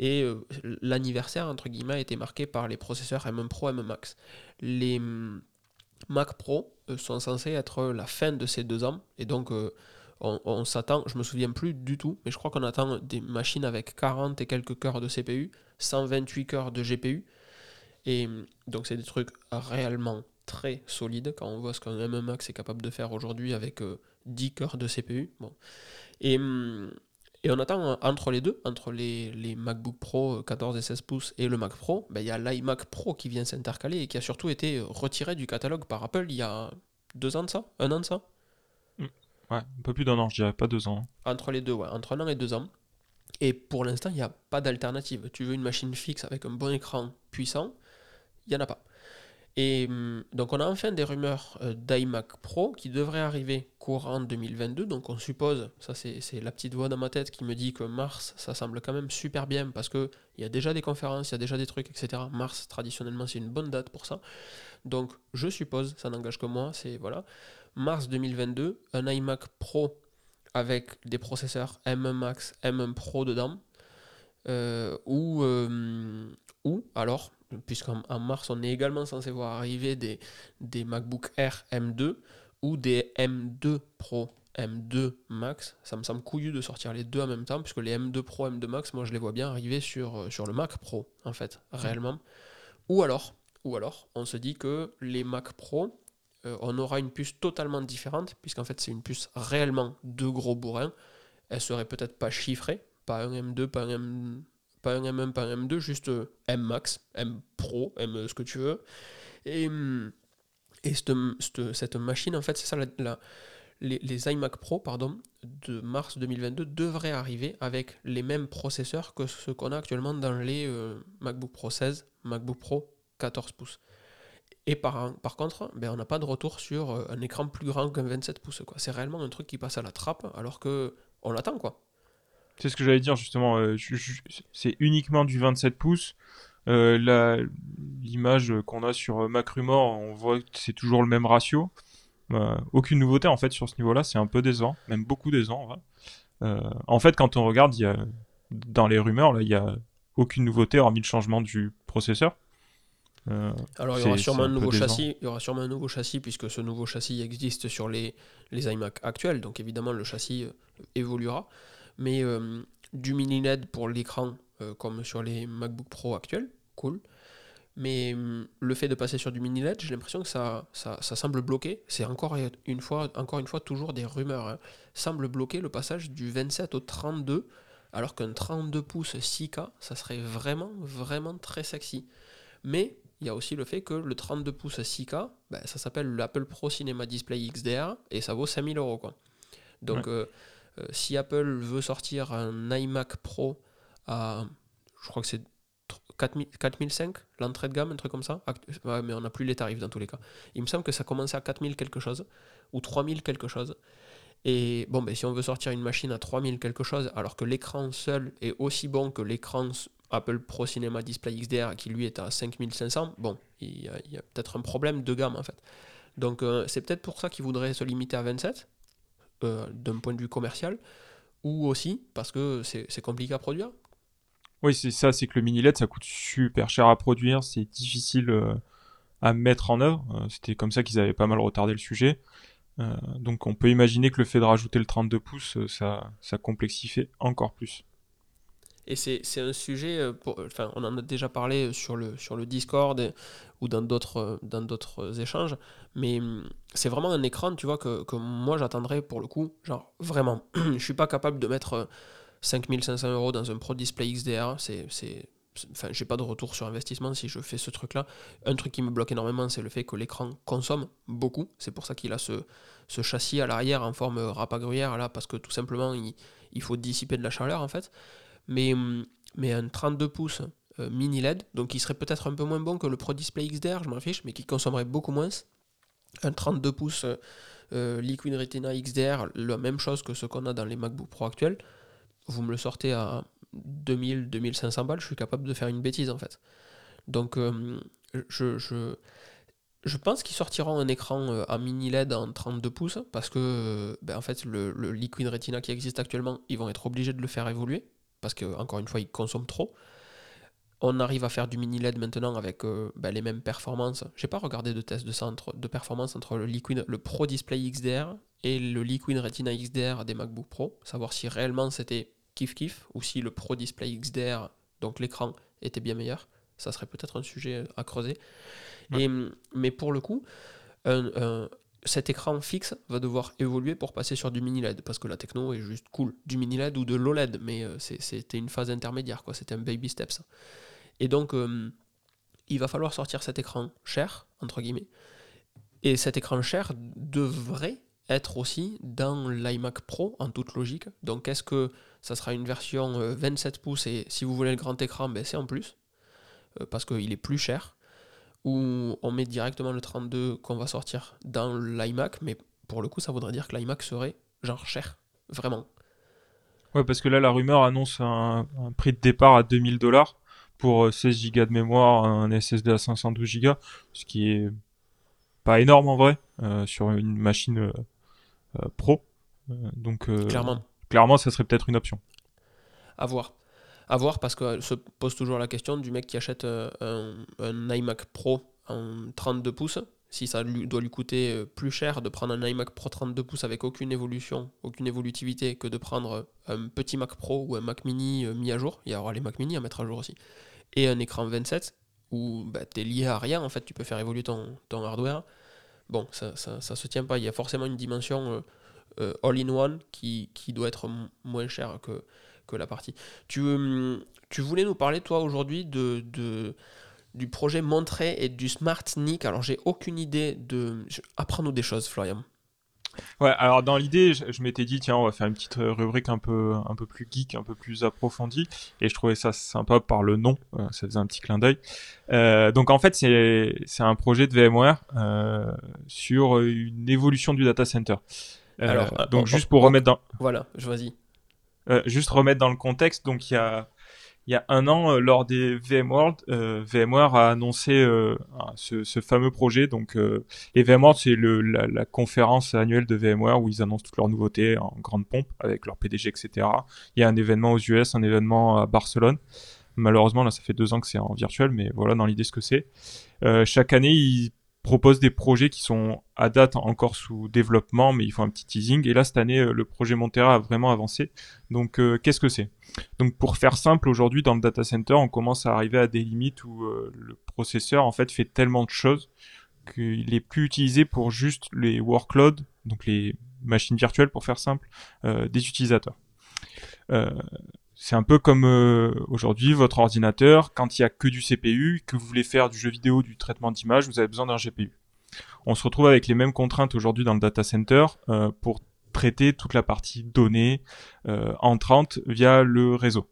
Et euh, l'anniversaire, entre guillemets, a été marqué par les processeurs M1 Pro, M1 Max. Les hum, Mac Pro euh, sont censés être la fin de ces deux ans. Et donc, euh, on, on s'attend, je me souviens plus du tout, mais je crois qu'on attend des machines avec 40 et quelques cœurs de CPU, 128 cœurs de GPU. Et hum, donc, c'est des trucs réellement très solides quand on voit ce qu'un M1 Max est capable de faire aujourd'hui avec 10 cœurs de CPU. Bon. Et, hum, et on attend entre les deux, entre les, les MacBook Pro 14 et 16 pouces et le Mac Pro, ben, il y a l'iMac Pro qui vient s'intercaler et qui a surtout été retiré du catalogue par Apple il y a deux ans de ça Un an de ça Ouais, un peu plus d'un an, je dirais, pas deux ans. Entre les deux, ouais, entre un an et deux ans. Et pour l'instant, il n'y a pas d'alternative. Tu veux une machine fixe avec un bon écran puissant, il n'y en a pas. Et hum, donc on a enfin des rumeurs euh, d'iMac Pro qui devraient arriver courant 2022. Donc on suppose, ça c'est la petite voix dans ma tête qui me dit que mars, ça semble quand même super bien parce qu'il y a déjà des conférences, il y a déjà des trucs, etc. Mars, traditionnellement, c'est une bonne date pour ça. Donc je suppose, ça n'engage que moi, c'est voilà, mars 2022, un iMac Pro avec des processeurs M1 Max, M1 Pro dedans. euh, ou, euh, ou alors puisqu'en en mars, on est également censé voir arriver des, MacBook Air M2 ou des M2 Pro M2 Max. Ça me semble couillu de sortir les deux en même temps, puisque les M2 Pro, M2 Max, moi je les vois bien arriver sur, euh, sur le Mac Pro, en fait, réellement. Ou alors, on se dit que les Mac Pro, euh, on aura une puce totalement différente, puisqu'en fait c'est une puce réellement de gros bourrins. Elle serait peut-être pas chiffrée, pas un M2, pas un M, pas un M1, pas un M2, juste euh, M Max, M Pro, M euh, ce que tu veux. Et, hum, et cette, cette- machine, en fait, c'est ça, la, les, les iMac Pro, pardon, de mars 2022 devraient arriver avec les mêmes processeurs que ce qu'on a actuellement dans les euh, MacBook Pro 16, MacBook Pro 14 pouces. Et par, par contre, ben, on n'a pas de retour sur un écran plus grand qu'un 27 pouces. C'est réellement un truc qui passe à la trappe alors que on l'attend quoi. C'est ce que j'allais dire justement. euh, c'est uniquement du 27 pouces. Euh, L'image qu'on a sur euh, Macrumor, on voit que c'est toujours le même ratio. Aucune nouveauté en fait sur ce niveau-là. C'est un peu décevant, même beaucoup vrai. Euh, en fait, quand on regarde, y a dans les rumeurs là, il y a aucune nouveauté hormis le changement du processeur. Euh, Alors il y aura sûrement un nouveau châssis, il y aura sûrement un nouveau châssis puisque ce nouveau châssis existe sur les, les iMac actuels, donc évidemment le châssis évoluera. Mais euh, du mini LED pour l'écran euh, comme sur les MacBook Pro actuels, cool. Mais hum, le fait de passer sur du mini LED, j'ai l'impression que ça, ça, ça semble bloquer. C'est encore une fois, encore une fois toujours des rumeurs. hein. Semble bloquer le passage du 27 au 32, alors qu'un 32 pouces 6K, ça serait vraiment, vraiment très sexy. Mais il y a aussi le fait que le 32 pouces 6K, ben, ça s'appelle l'Apple Pro Cinema Display XDR et ça vaut 5000 euros. Quoi. Donc, euh, euh, si Apple veut sortir un iMac Pro à, je crois que c'est 4000 4005, l'entrée de gamme, un truc comme ça, mais on n'a plus les tarifs dans tous les cas. Il me semble que ça commençait à 4000 quelque chose ou 3000 quelque chose. Et bon, ben, si on veut sortir une machine à 3000 quelque chose, alors que l'écran seul est aussi bon que l'écran Apple Pro Cinema Display XDR qui lui est à 5500, bon, il y a, il y a peut-être un problème de gamme en fait. Donc euh, c'est peut-être pour ça qu'ils voudraient se limiter à 27, euh, d'un point de vue commercial, ou aussi parce que c'est compliqué à produire. Oui, c'est ça, c'est que le mini LED, ça coûte super cher à produire, c'est difficile euh, à mettre en œuvre. Euh, C'était comme ça qu'ils avaient pas mal retardé le sujet. Donc on peut imaginer que le fait de rajouter le 32 pouces, ça, ça complexifie encore plus. Et c'est un sujet, euh, enfin, on en a déjà parlé sur le, sur le Discord ou dans d'autres euh, échanges, mais hum, c'est vraiment un écran, tu vois, que, que moi j'attendrais pour le coup, genre vraiment, je suis pas capable de mettre euh, 5500 euros dans un Pro Display XDR, c'est, enfin, j'ai pas de retour sur investissement si je fais ce truc-là. Un truc qui me bloque énormément, c'est le fait que l'écran consomme beaucoup, c'est pour ça qu'il a ce, ce châssis à l'arrière en forme rapagruyère, là, parce que tout simplement, il, il faut dissiper de la chaleur, en fait mais, mais un 32 pouces euh, mini LED, donc qui serait peut-être un peu moins bon que le Pro Display XDR, je m'en fiche, mais qui consommerait beaucoup moins. Un 32 pouces euh, euh, Liquid Retina XDR, la même chose que ce qu'on a dans les MacBook Pro actuels. Vous me le sortez à 2000-2500 balles, je suis capable de faire une bêtise en fait. Donc je, je, je pense qu'ils sortiront un écran à mini LED en 32 pouces parce que ben, en fait le Liquid Retina qui existe actuellement, ils vont être obligés de le faire évoluer parce que encore une fois, il consomme trop. On arrive à faire du mini LED maintenant avec euh, ben, les mêmes performances. J'ai pas regardé de test de, centre, de performance entre le Liquid, le Pro Display XDR et le Liquid Retina XDR des MacBook Pro, savoir si réellement c'était kiff kiff ou si le Pro Display XDR, donc l'écran, était bien meilleur. Ça serait peut-être un sujet à creuser. Et, mais pour le coup, cet écran fixe va devoir évoluer pour passer sur du mini LED parce que la techno est juste cool. Du mini LED ou de l'OLED, mais euh, c'était une phase intermédiaire, quoi. C'était un baby steps. Et donc, euh, il va falloir sortir cet écran cher, entre guillemets. Et cet écran cher devrait être aussi dans l'iMac Pro en toute logique. Donc, est-ce que ça sera une version 27 euh, pouces et si vous voulez le grand écran, ben c'est en plus parce qu'il est plus cher ou on met directement le 32 qu'on va sortir dans l'iMac, mais pour le coup, ça voudrait dire que l'iMac serait genre cher, vraiment. Ouais, parce que là, la rumeur annonce un, prix de départ à 2000 dollars pour 16 Go de mémoire, un SSD à 512 Go, ce qui est pas énorme en vrai euh, sur une machine euh, euh, pro. donc clairement, clairement, ça serait peut-être une option. À voir. À voir parce que se pose toujours la question du mec qui achète euh, un, iMac Pro en 32 pouces. Si ça doit lui coûter euh, plus cher de prendre un iMac Pro 32 pouces avec aucune évolution, aucune évolutivité que de prendre un petit Mac Pro ou un Mac Mini euh, mis à jour. Il y aura les Mac Mini à mettre à jour aussi. Et un écran 27 où bah, tu es lié à rien en fait, tu peux faire évoluer ton, ton hardware. Bon, ça, ça, se tient pas. Il y a forcément une dimension all-in-one qui, qui, doit être moins chère que, la partie. Tu, hum, tu voulais nous parler, toi, aujourd'hui, de, de, du projet Montré et du Smart Nick. Alors, j'ai aucune idée de. Apprends-nous des choses, Florian. Ouais, alors dans l'idée, je, m'étais dit, tiens, on va faire une petite rubrique un peu, un peu plus geek, un peu plus approfondie, et je trouvais ça sympa par le nom, euh, ça faisait un petit clin d'œil. Euh, donc en fait, c'est, c'est un projet de VMware euh, sur une évolution du data center. alors, donc juste pour remettre dans... Voilà, je vas-y. Euh, juste remettre dans le contexte, donc il y a, y a un an, euh, lors des VMworld, euh, VMware a annoncé ce, ce, fameux projet. Donc, les VMworld, c'est la, la, conférence annuelle de VMware où ils annoncent toutes leurs nouveautés en grande pompe avec leur PDG, etc. Il y a un événement aux US, un événement à Barcelone. Malheureusement, là, ça fait deux ans que c'est en virtuel, mais voilà dans l'idée ce que c'est. chaque année, ils propose des projets qui sont à date encore sous développement, mais il faut un petit teasing. Et là, cette année, euh, le projet Montera a vraiment avancé. Donc, euh, qu'est-ce que c'est? Donc, pour faire simple, aujourd'hui, dans le data center, on commence à arriver à des limites où euh, le processeur, en fait, fait tellement de choses qu'il est plus utilisé pour juste les workloads, donc les machines virtuelles, pour faire simple, des utilisateurs. C'est un peu comme euh, aujourd'hui votre ordinateur, quand il y a que du CPU, que vous voulez faire du jeu vidéo, du traitement d'image, vous avez besoin d'un GPU. On se retrouve avec les mêmes contraintes aujourd'hui dans le data center euh, pour traiter toute la partie données euh, entrantes via le réseau.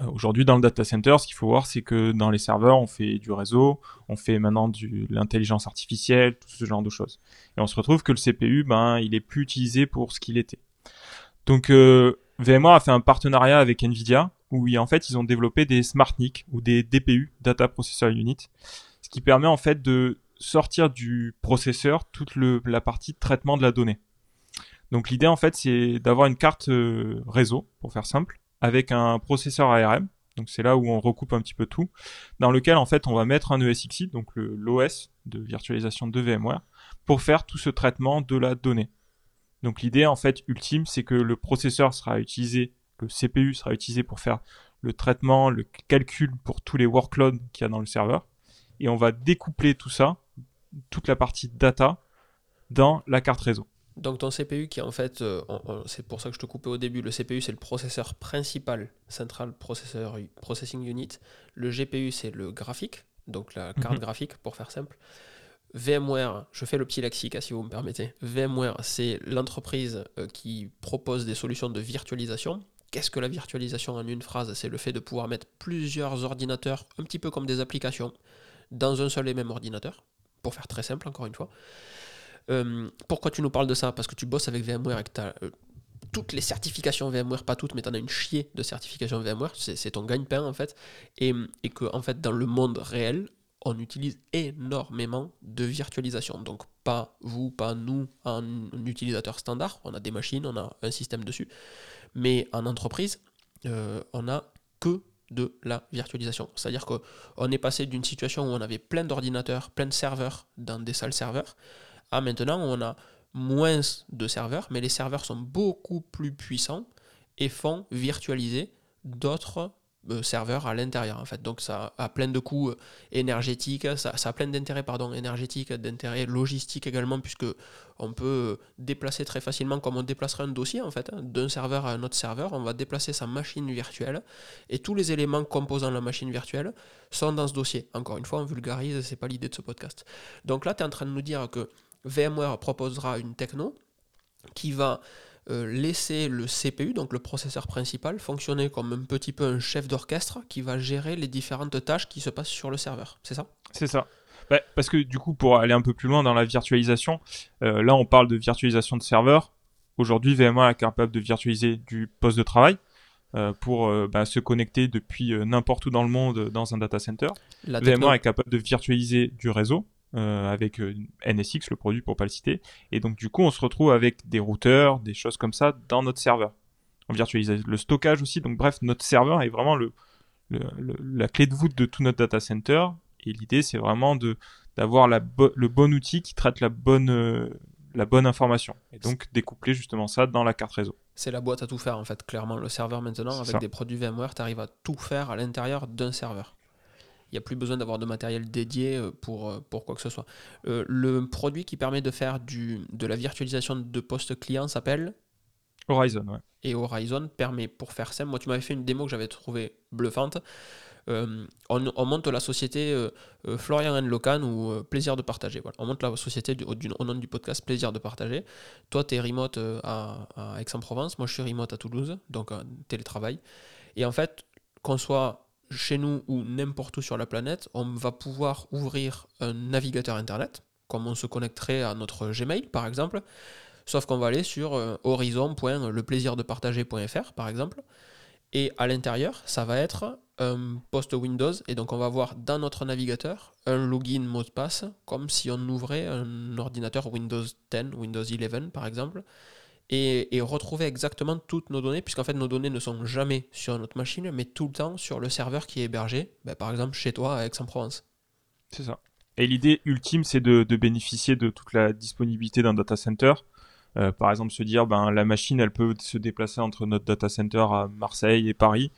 Euh, aujourd'hui, dans le data center, ce qu'il faut voir, c'est que dans les serveurs, on fait du réseau, on fait maintenant de l'intelligence artificielle, tout ce genre de choses. Et on se retrouve que le CPU, ben, il est plus utilisé pour ce qu'il était. Donc, VMware a fait un partenariat avec Nvidia où en fait ils ont développé des SmartNIC ou des DPU, Data Processor Unit, ce qui permet en fait de sortir du processeur toute la partie de traitement de la donnée. Donc l'idée en fait c'est d'avoir une carte euh, réseau pour faire simple avec un processeur ARM. Donc c'est là où on recoupe un petit peu tout, dans lequel en fait on va mettre un ESXi, donc l'OS de virtualisation de VMware, pour faire tout ce traitement de la donnée. Donc l'idée en fait ultime, c'est que le processeur sera utilisé, le CPU sera utilisé pour faire le traitement, le calcul pour tous les workloads qu'il y a dans le serveur, et on va découpler tout ça, toute la partie data, dans la carte réseau. Donc ton CPU qui en fait, euh, c'est pour ça que je te coupais au début, le CPU c'est le processeur principal, Central Processor Processing Unit, le GPU c'est le graphique, donc la carte mhm. graphique pour faire simple, VMware, je fais le petit lexique hein, si vous me permettez. VMware, c'est l'entreprise euh, qui propose des solutions de virtualisation. Qu'est-ce que la virtualisation en une phrase? C'est le fait de pouvoir mettre plusieurs ordinateurs, un petit peu comme des applications, dans un seul et même ordinateur, pour faire très simple encore une fois. Euh, pourquoi tu nous parles de ça? Parce que tu bosses avec VMware et que tu as euh, toutes les certifications VMware, pas toutes, mais tu en as une chier de certifications VMware, c'est ton gagne-pain en fait, et, et que en fait dans le monde réel, on utilise énormément de virtualisation. Donc pas vous, pas nous, un utilisateur standard, on a des machines, on a un système dessus. Mais en entreprise, on a que de la virtualisation. C'est-à-dire qu'on est passé d'une situation où on avait plein d'ordinateurs, plein de serveurs dans des salles serveurs, à maintenant on a moins de serveurs, mais les serveurs sont beaucoup plus puissants et font virtualiser d'autres euh, serveurs à l'intérieur en fait. Donc ça a plein de coûts euh, énergétiques, ça, a plein d'intérêts pardon énergétiques, d'intérêts logistiques également puisque on peut déplacer très facilement comme on déplacerait un dossier en fait hein, d'un serveur à un autre serveur. On va déplacer sa machine virtuelle et tous les éléments composant la machine virtuelle sont dans ce dossier. Encore une fois, on vulgarise, c'est pas l'idée de ce podcast. Donc là, tu es en train de nous dire que VMware proposera une techno qui va euh, laisser le CPU, donc le processeur principal, fonctionner comme un petit peu un chef d'orchestre qui va gérer les différentes tâches qui se passent sur le serveur. C'est ça? C'est ça. Bah, parce que du coup, pour aller un peu plus loin dans la virtualisation, euh, là on parle de virtualisation de serveur. Aujourd'hui, VMware est capable de virtualiser du poste de travail euh, pour bah, se connecter depuis n'importe où dans le monde dans un data center. VMware est capable de virtualiser du réseau euh, avec euh, NSX, le produit pour pas le citer. Et donc du coup, on se retrouve avec des routeurs, des choses comme ça dans notre serveur. On virtualise le stockage aussi. Donc bref, notre serveur est vraiment le, la clé de voûte de tout notre data center. Et l'idée, c'est vraiment de d'avoir le bon outil qui traite la bonne euh, la bonne information. Et donc découpler justement ça dans la carte réseau. C'est la boîte à tout faire en fait, clairement. Le serveur maintenant, avec des produits VMware, tu arrives à tout faire à l'intérieur d'un serveur. Il n'y a plus besoin d'avoir de matériel dédié euh, pour, euh, pour quoi que ce soit. Euh, le produit qui permet de faire du, de la virtualisation de postes clients s'appelle Horizon. Ouais. Et Horizon permet, pour faire simple, moi tu m'avais fait une démo que j'avais trouvée bluffante. on, monte la société Florian Locan ou Plaisir de partager. Voilà. On monte la société du, au nom du podcast Plaisir de partager. Toi, tu es remote à, à Aix-en-Provence, moi je suis remote à Toulouse, donc télétravail. Et en fait, qu'on soit chez nous ou n'importe où sur la planète, on va pouvoir ouvrir un navigateur internet, comme on se connecterait à notre Gmail par exemple, sauf qu'on va aller sur euh, horizon.leplaisirdepartager.fr par exemple, et à l'intérieur, ça va être un post Windows, et donc on va voir dans notre navigateur un login mot de passe, comme si on ouvrait un ordinateur Windows 10, Windows 11 par exemple, et, retrouver exactement toutes nos données, puisqu'en fait nos données ne sont jamais sur notre machine, mais tout le temps sur le serveur qui est hébergé, ben, par exemple chez toi à Aix-en-Provence. C'est ça. Et l'idée ultime, c'est de, bénéficier de toute la disponibilité d'un data center. Euh, par exemple, se dire, ben, la machine, elle peut se déplacer entre notre data center à Marseille et Paris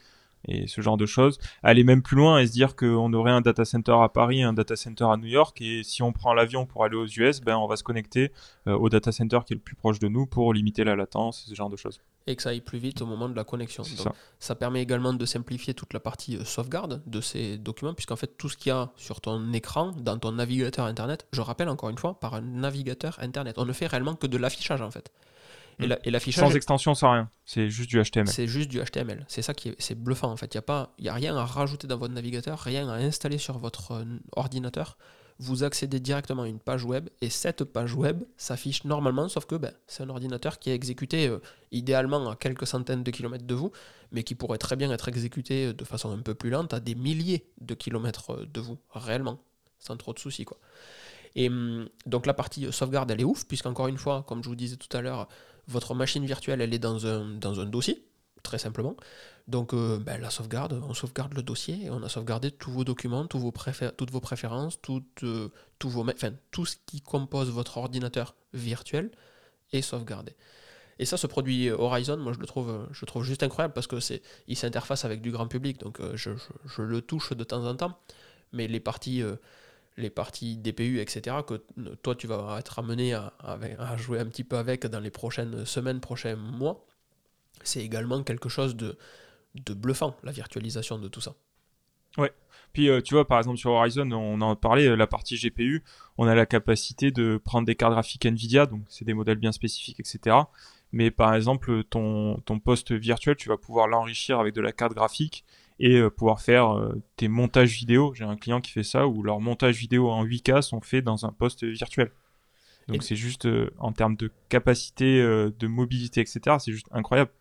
et ce genre de choses. Aller même plus loin et se dire qu'on aurait un data center à Paris, un data center à New York, et si on prend l'avion pour aller aux US, ben on va se connecter euh, au data center qui est le plus proche de nous pour limiter la latence, ce genre de choses. Et que ça aille plus vite au moment de la connexion. ça. ça. permet également de simplifier toute la partie euh, sauvegarde de ces documents, puisqu'en fait tout ce qu'il y a sur ton écran, dans ton navigateur Internet, je rappelle encore une fois, par un navigateur Internet. On ne fait réellement que de l'affichage en fait. Et, mm. l'affichage. Sans extension, sans rien. C'est juste du HTML. C'est juste du HTML. C'est ça qui est, c'est bluffant en fait. Il n'y a, pas, y a rien à rajouter dans votre navigateur, rien à installer sur votre euh, ordinateur. Vous accédez directement à une page web et cette page web s'affiche normalement, sauf que ben, c'est un ordinateur qui est exécuté euh, idéalement à quelques centaines de kilomètres de vous, mais qui pourrait très bien être exécuté euh, de façon un peu plus lente à des milliers de kilomètres de vous, réellement, sans trop de soucis. Quoi. Et hum, donc la partie sauvegarde, elle est ouf, puisqu'encore une fois, comme je vous disais tout à l'heure, votre machine virtuelle, elle est dans un, dans un dossier, très simplement. Donc euh, ben, la sauvegarde, on sauvegarde le dossier et on a sauvegardé tous vos documents, toutes vos préférences, toutes, euh, vos, enfin, tout ce qui compose votre ordinateur virtuel est sauvegardé. Et ça, ce produit Horizon, moi je le trouve, je trouve juste incroyable parce que c'est, il s'interface avec du grand public, donc euh, je, je, le touche de temps en temps. Mais les parties les parties DPU, etc., que toi tu vas être amené à, jouer un petit peu avec dans les prochaines semaines, prochains mois, c'est également quelque chose de, de bluffant, la virtualisation de tout ça. Ouais. Puis euh, tu vois, par exemple sur Horizon, on en parlait, euh, la partie GPU, on a la capacité de prendre des cartes graphiques Nvidia, donc c'est des modèles bien spécifiques, etc. Mais par exemple, ton, ton poste virtuel, tu vas pouvoir l'enrichir avec de la carte graphique et euh, pouvoir faire euh, tes montages vidéo. J'ai un client qui fait ça où leurs montages vidéo en 8K sont faits dans un poste virtuel. Donc c'est juste euh, en termes de capacité, de mobilité, etc. C'est juste incroyable.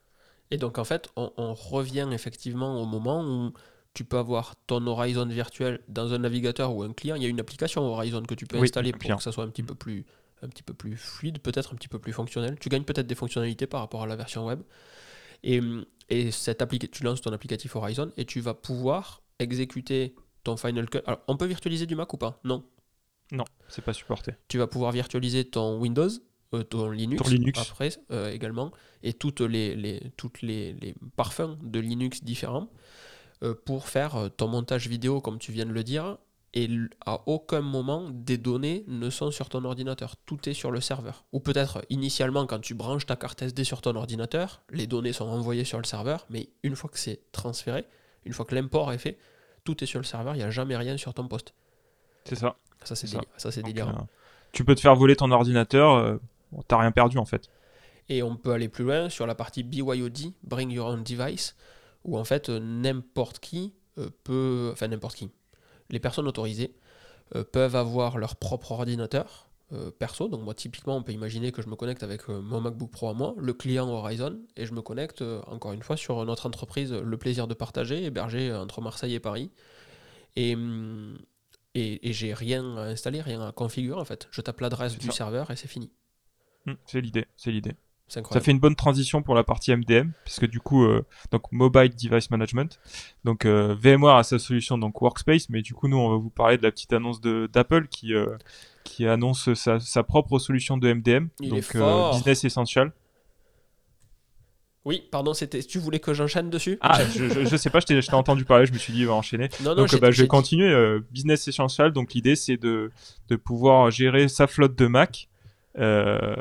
Et donc en fait, on, revient effectivement au moment où tu peux avoir ton Horizon virtuel dans un navigateur ou un client. Il y a une application Horizon que tu peux installer pour que ça soit un petit peu plus, un petit peu plus fluide, peut-être un petit peu plus fonctionnel. Tu gagnes peut-être des fonctionnalités par rapport à la version web. Et, et cette tu lances ton applicatif Horizon et tu vas pouvoir exécuter ton Final Cut. Alors, on peut virtualiser du Mac ou pas? Non. Non, c'est pas supporté. Tu vas pouvoir virtualiser ton Windows, euh, ton Linux, Ton Linux. après euh, également, et toutes les, les, toutes les, les parfums de Linux différents euh, pour faire euh, ton montage vidéo, comme tu viens de le dire. Et à aucun moment, des données ne sont sur ton ordinateur. Tout est sur le serveur. Ou peut-être, initialement, quand tu branches ta carte SD sur ton ordinateur, les données sont envoyées sur le serveur, mais une fois que c'est transféré, une fois que l'import est fait, tout est sur le serveur, il n'y a jamais rien sur ton poste. C'est ça. Ça, c'est C'est ça. délirant. euh, tu peux te faire voler ton ordinateur, euh, t'as rien perdu en fait. Et on peut aller plus loin sur la partie BYOD, Bring Your Own Device, où en fait euh, n'importe qui euh, peut, enfin n'importe qui, les personnes autorisées euh, peuvent avoir leur propre ordinateur euh, perso. Donc moi typiquement on peut imaginer que je me connecte avec euh, mon MacBook Pro à moi, le client Horizon, et je me connecte encore une fois sur notre entreprise, le plaisir de partager, hébergé euh, entre Marseille et Paris. Et, hum, et, et j'ai rien à installer, rien à configurer en fait. Je tape l'adresse du ça. serveur et c'est fini. Hmm, c'est l'idée, c'est l'idée. Ça fait une bonne transition pour la partie MDM, puisque du coup, euh, donc Mobile Device Management, donc euh, VMware a sa solution donc Workspace, mais du coup nous on va vous parler de la petite annonce d'Apple qui euh, qui annonce sa, sa propre solution de MDM, Il est donc. Business Essential. Oui, pardon, c'était. Tu voulais que j'enchaîne dessus? Ah, je, je, je sais pas, je t'ai entendu parler, je me suis dit il va enchaîner. Non, non, Donc bah, je vais continuer. Business Essential, donc l'idée c'est de, de pouvoir gérer sa flotte de Mac euh,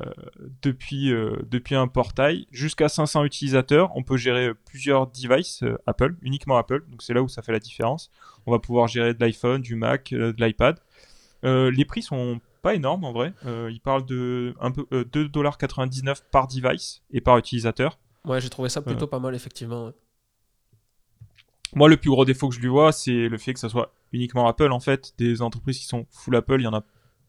depuis, euh, depuis un portail jusqu'à 500 utilisateurs. On peut gérer plusieurs devices euh, Apple, uniquement Apple, donc c'est là où ça fait la différence. On va pouvoir gérer de l'iPhone, du Mac, de l'iPad. Les prix sont pas énormes en vrai. Ils parlent de un peu euh, 2,99$ par device et par utilisateur. Ouais, j'ai trouvé ça plutôt pas mal, effectivement. ouais. Moi, le plus gros défaut que je lui vois, c'est le fait que ça soit uniquement Apple. En fait, des entreprises qui sont full Apple, il y en a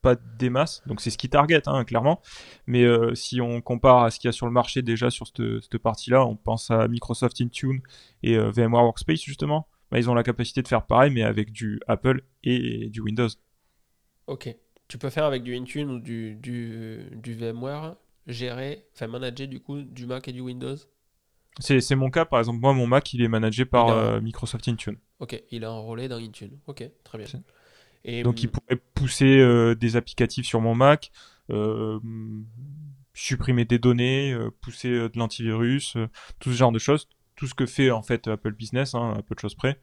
pas des masses. Donc c'est ce qui target, hein, clairement. Mais euh, si on compare à ce qu'il y a sur le marché déjà sur cette, cette partie-là, on pense à Microsoft Intune et euh, VMware Workspace justement. Bah, ils ont la capacité de faire pareil, mais avec du Apple et du Windows. Ok. Tu peux faire avec du Intune ou du, du, du VMware, gérer, enfin manager du coup du Mac et du Windows? C'est c'est mon cas, par exemple. Moi, mon Mac, il est managé par a- euh, Microsoft Intune. Ok, il est enrôlé dans Intune. Ok, très bien. Et Donc, il hum, pourrait pousser euh, des applicatifs sur mon Mac, euh, supprimer des données, euh, pousser euh, de l'antivirus, euh, tout ce genre de choses. Tout ce que fait en fait Apple Business, hein, à peu de choses près.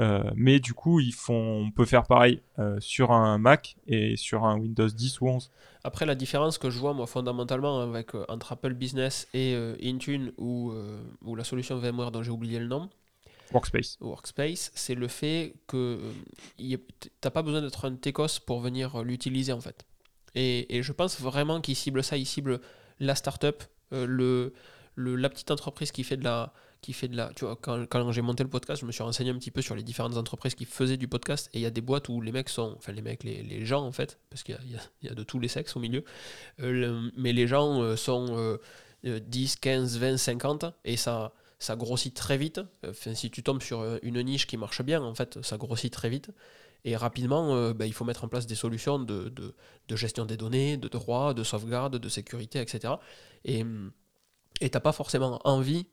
Euh, mais du coup, ils font, on peut faire pareil euh, sur un Mac et sur un Windows 10 ou 11. Après, la différence que je vois, moi, fondamentalement, avec, euh, entre Apple Business et euh, Intune ou, euh, ou la solution VMware dont j'ai oublié le nom, Workspace. Workspace, c'est le fait que euh, y a- t- t'as pas besoin d'être un techos pour venir euh, l'utiliser en fait. Et, je pense vraiment qu'ils ciblent ça, ils ciblent la startup, euh, le, la petite entreprise qui fait de la, qui fait de la. Tu vois, quand, j'ai monté le podcast, je me suis renseigné un petit peu sur les différentes entreprises qui faisaient du podcast, et il y a des boîtes où les mecs sont, enfin les mecs, les, les gens en fait, parce qu'il y y y a de tous les sexes au milieu, euh, mais les gens sont euh, 10, 15, 20, 50, et ça ça grossit très vite. Si tu tombes sur euh, une niche qui marche bien, en fait, ça grossit très vite. Et rapidement, euh, bah, il faut mettre en place des solutions de, de- gestion des données, de droit, de sauvegarde, de sécurité, etc. Et hum, et t'as pas forcément envie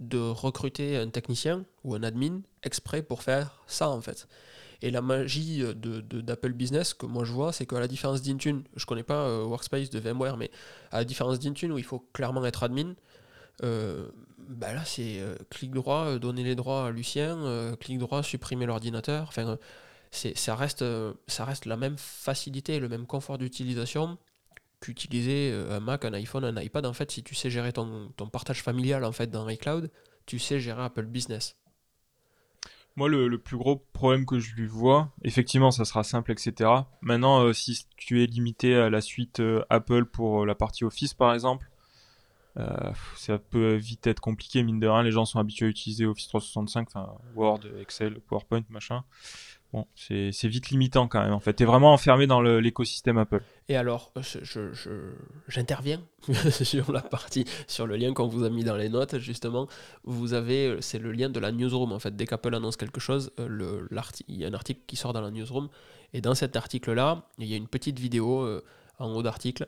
de recruter un technicien ou un admin exprès pour faire ça, en fait. Et la magie de, de- d'Apple Business que moi je vois, c'est qu'à la différence d'Intune, je connais pas euh, Workspace de VMware, mais à la différence d'Intune où il faut clairement être admin, bah là c'est euh, clic droit, euh, donner les droits à Lucien, euh, clic droit, supprimer l'ordinateur. Enfin, c'est, ça, reste, ça reste la même facilité le même confort d'utilisation qu'utiliser un Mac, un iPhone, un iPad. En fait, si tu sais gérer ton, ton partage familial en fait dans iCloud, tu sais gérer Apple Business. Moi, le, le plus gros problème que je lui vois, effectivement, ça sera simple, etc. Maintenant, si tu es limité à la suite Apple pour la partie Office, par exemple, euh, ça peut vite être compliqué, mine de rien. Les gens sont habitués à utiliser Office 365, enfin Word, Excel, PowerPoint, machin. Bon, c'est vite limitant quand même, en fait. T'es vraiment enfermé dans l'écosystème Apple. Et alors, euh, je- j'interviens sur la partie, sur le lien qu'on vous a mis dans les notes, justement. Vous avez, euh, c'est le lien de la newsroom, en fait. Dès qu'Apple annonce quelque chose, euh, le- il y a un article qui sort dans la newsroom. Et dans cet article-là, il y a une petite vidéo euh, en haut d'article,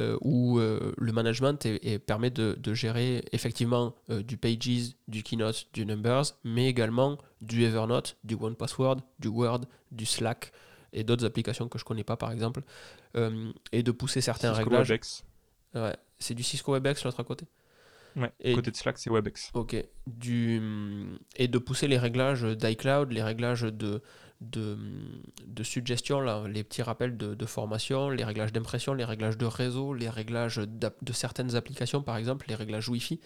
euh, où euh, le management est- est- permet de, de gérer effectivement euh, du Pages, du Keynote, du Numbers, mais également du Evernote, du OnePassword, du Word, du Slack et d'autres applications que je connais pas par exemple, et de pousser certains Cisco réglages. WebEx. Ouais, c'est du Cisco WebEx l'autre à côté. Ouais, Et- côté de Slack, c'est WebEx. Ok. Du, et de pousser les réglages d'iCloud, les réglages de, de, de suggestion, là, les petits rappels de, de formation, les réglages d'impression, les réglages de réseau, les réglages de certaines applications, par exemple, les réglages Wi-Fi.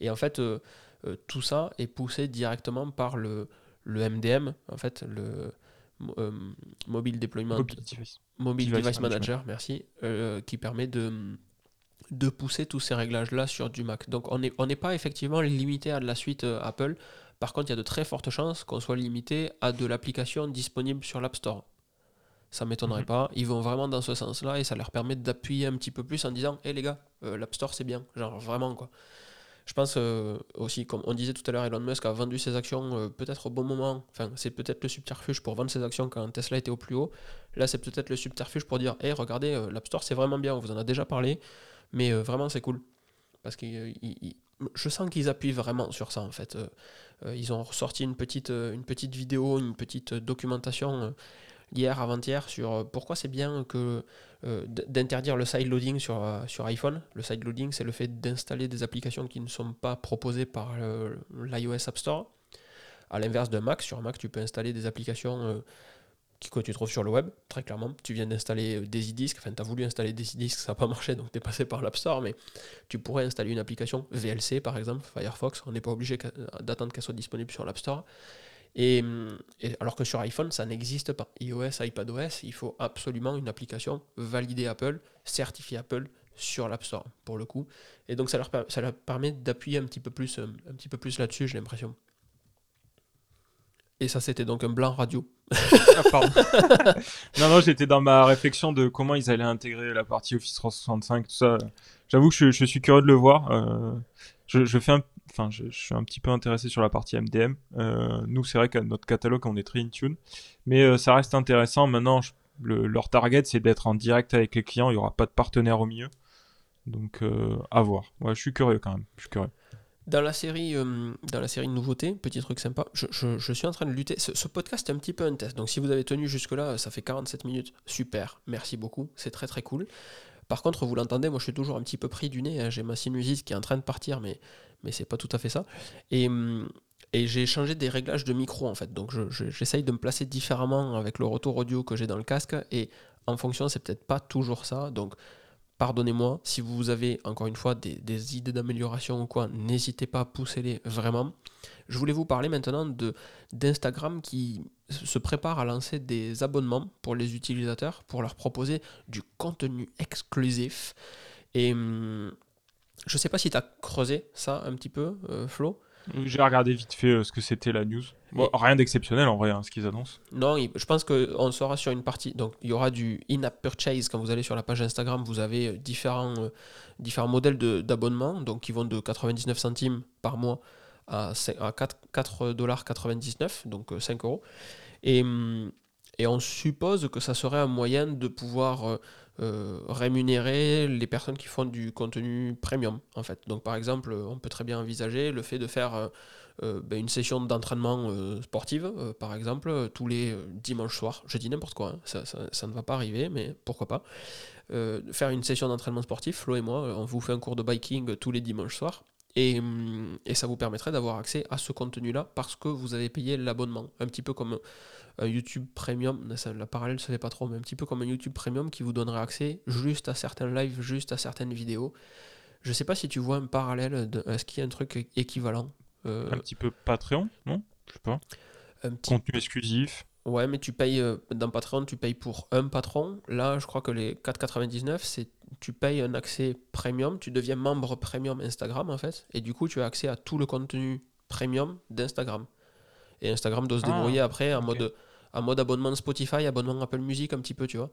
Et en fait, euh, euh, tout ça est poussé directement par le, le MDM, en fait, le euh, Mobile Deployment Mobile device. Mobile Device Device, Management. Manager, merci, qui permet de, de pousser tous ces réglages-là sur du Mac. Donc on n'est on pas effectivement limité à de la suite euh, Apple. Par contre, il y a de très fortes chances qu'on soit limité à de l'application disponible sur l'App Store. Ça m'étonnerait Mhm. pas. Ils vont vraiment dans ce sens-là et ça leur permet d'appuyer un petit peu plus en disant Hé les gars, euh, l'App Store c'est bien. Genre vraiment quoi. Je pense euh, aussi, comme on disait tout à l'heure, Elon Musk a vendu ses actions peut-être au bon moment. Enfin, c'est peut-être le subterfuge pour vendre ses actions quand Tesla était au plus haut. Là, c'est peut-être le subterfuge pour dire Hé, regardez, euh, l'App Store c'est vraiment bien, on vous en a déjà parlé, mais euh, vraiment c'est cool. Parce que euh, je sens qu'ils appuient vraiment sur ça en fait. Euh, ils ont ressorti une petite, une petite vidéo, une petite documentation hier, avant-hier, sur pourquoi c'est bien que d'interdire le sideloading sur, sur iPhone. Le sideloading, c'est le fait d'installer des applications qui ne sont pas proposées par l'iOS App Store. À l'inverse d'un Mac, sur Mac, tu peux installer des applications que tu trouves sur le web, très clairement. Tu viens d'installer euh, des e-disks, enfin tu as voulu installer des e-disks, ça n'a pas marché, donc tu es passé par l'App Store, mais tu pourrais installer une application VLC par exemple, Firefox, on n'est pas obligé qu'à- d'attendre qu'elle soit disponible sur l'App Store. Hum, et alors que sur iPhone, ça n'existe pas. iOS, iPadOS, il faut absolument une application validée Apple, certifiée Apple sur l'App Store pour le coup. Et donc ça leur, ça leur permet d'appuyer un petit peu plus, euh, un petit peu plus là-dessus, j'ai l'impression. Et ça, c'était donc un blanc radio. Ah, non, non, j'étais dans ma réflexion de comment ils allaient intégrer la partie Office 365, tout ça. J'avoue que je, suis curieux de le voir. Euh, je, fais enfin, je, suis un petit peu intéressé sur la partie MDM. Euh, nous, c'est vrai qu'à notre catalogue, on est très in tune, mais euh, ça reste intéressant. Maintenant, leur target, c'est d'être en direct avec les clients. Il y aura pas de partenaire au milieu, donc à voir. Ouais, je suis curieux quand même. Je suis curieux. Dans la série, euh, dans la série de nouveautés, petit truc sympa, je, suis en train de lutter. Ce, podcast est un petit peu un test. Donc si vous avez tenu jusque-là, ça fait 47 minutes. Super, merci beaucoup. C'est très très cool. Par contre, vous l'entendez, moi je suis toujours un petit peu pris du nez. hein. J'ai ma sinusite qui est en train de partir, mais, mais c'est pas tout à fait ça. Et, hum, et j'ai changé des réglages de micro en fait. Donc je- je- j'essaye de me placer différemment avec le retour audio que j'ai dans le casque. Et en fonction, c'est peut-être pas toujours ça. Donc pardonnez-moi. Si vous avez encore une fois des, idées d'amélioration ou quoi, n'hésitez pas à pousser les vraiment. Je voulais vous parler maintenant d'Instagram qui se prépare à lancer des abonnements pour les utilisateurs pour leur proposer du contenu exclusif. Et hum, je sais pas si tu as creusé ça un petit peu, euh, Flo? J'ai regardé vite fait euh, ce que c'était la news. Bon, rien d'exceptionnel en vrai, hein, ce qu'ils annoncent. Non, je pense qu'on sera sur une partie. Donc, il y aura du in-app purchase. Quand vous allez sur la page Instagram, vous avez euh, différents, euh, différents modèles d'abonnement, donc qui vont de 99 centimes par mois à, cin- à 4 4,99$, donc euh, 5 euros. Et, hum, et on suppose que ça serait un moyen de pouvoir euh, euh, rémunérer les personnes qui font du contenu premium, en fait. Donc, par exemple, on peut très bien envisager le fait de faire euh, euh, ben, une session d'entraînement euh, sportive, euh, par exemple, tous les dimanches soirs. Je dis n'importe quoi, hein, ça, ça- ne va pas arriver, mais pourquoi pas. Faire une session d'entraînement sportif, Flo et moi, on vous fait un cours de biking tous les dimanches soirs. Et, hum, et ça vous permettrait d'avoir accès à ce contenu-là parce que vous avez payé l'abonnement. Un petit peu comme un YouTube Premium, la parallèle se fait pas trop, mais un petit peu comme un YouTube Premium qui vous donnerait accès juste à certains lives, juste à certaines vidéos. Je sais pas si tu vois un parallèle, est-ce qu'il y a un truc équivalent? Un petit peu Patreon, non? Je sais pas. un petit Contenu exclusif. Ouais, mais tu payes euh, dans Patreon, tu payes pour un patron. Là, je crois que les 4,99, c'est tu payes un accès premium, tu deviens membre premium Instagram en fait, et du coup, tu as accès à tout le contenu premium d'Instagram. Et Instagram doit se Ah, débrouiller après en mode en mode abonnement Spotify, abonnement Apple Music un petit peu, tu vois.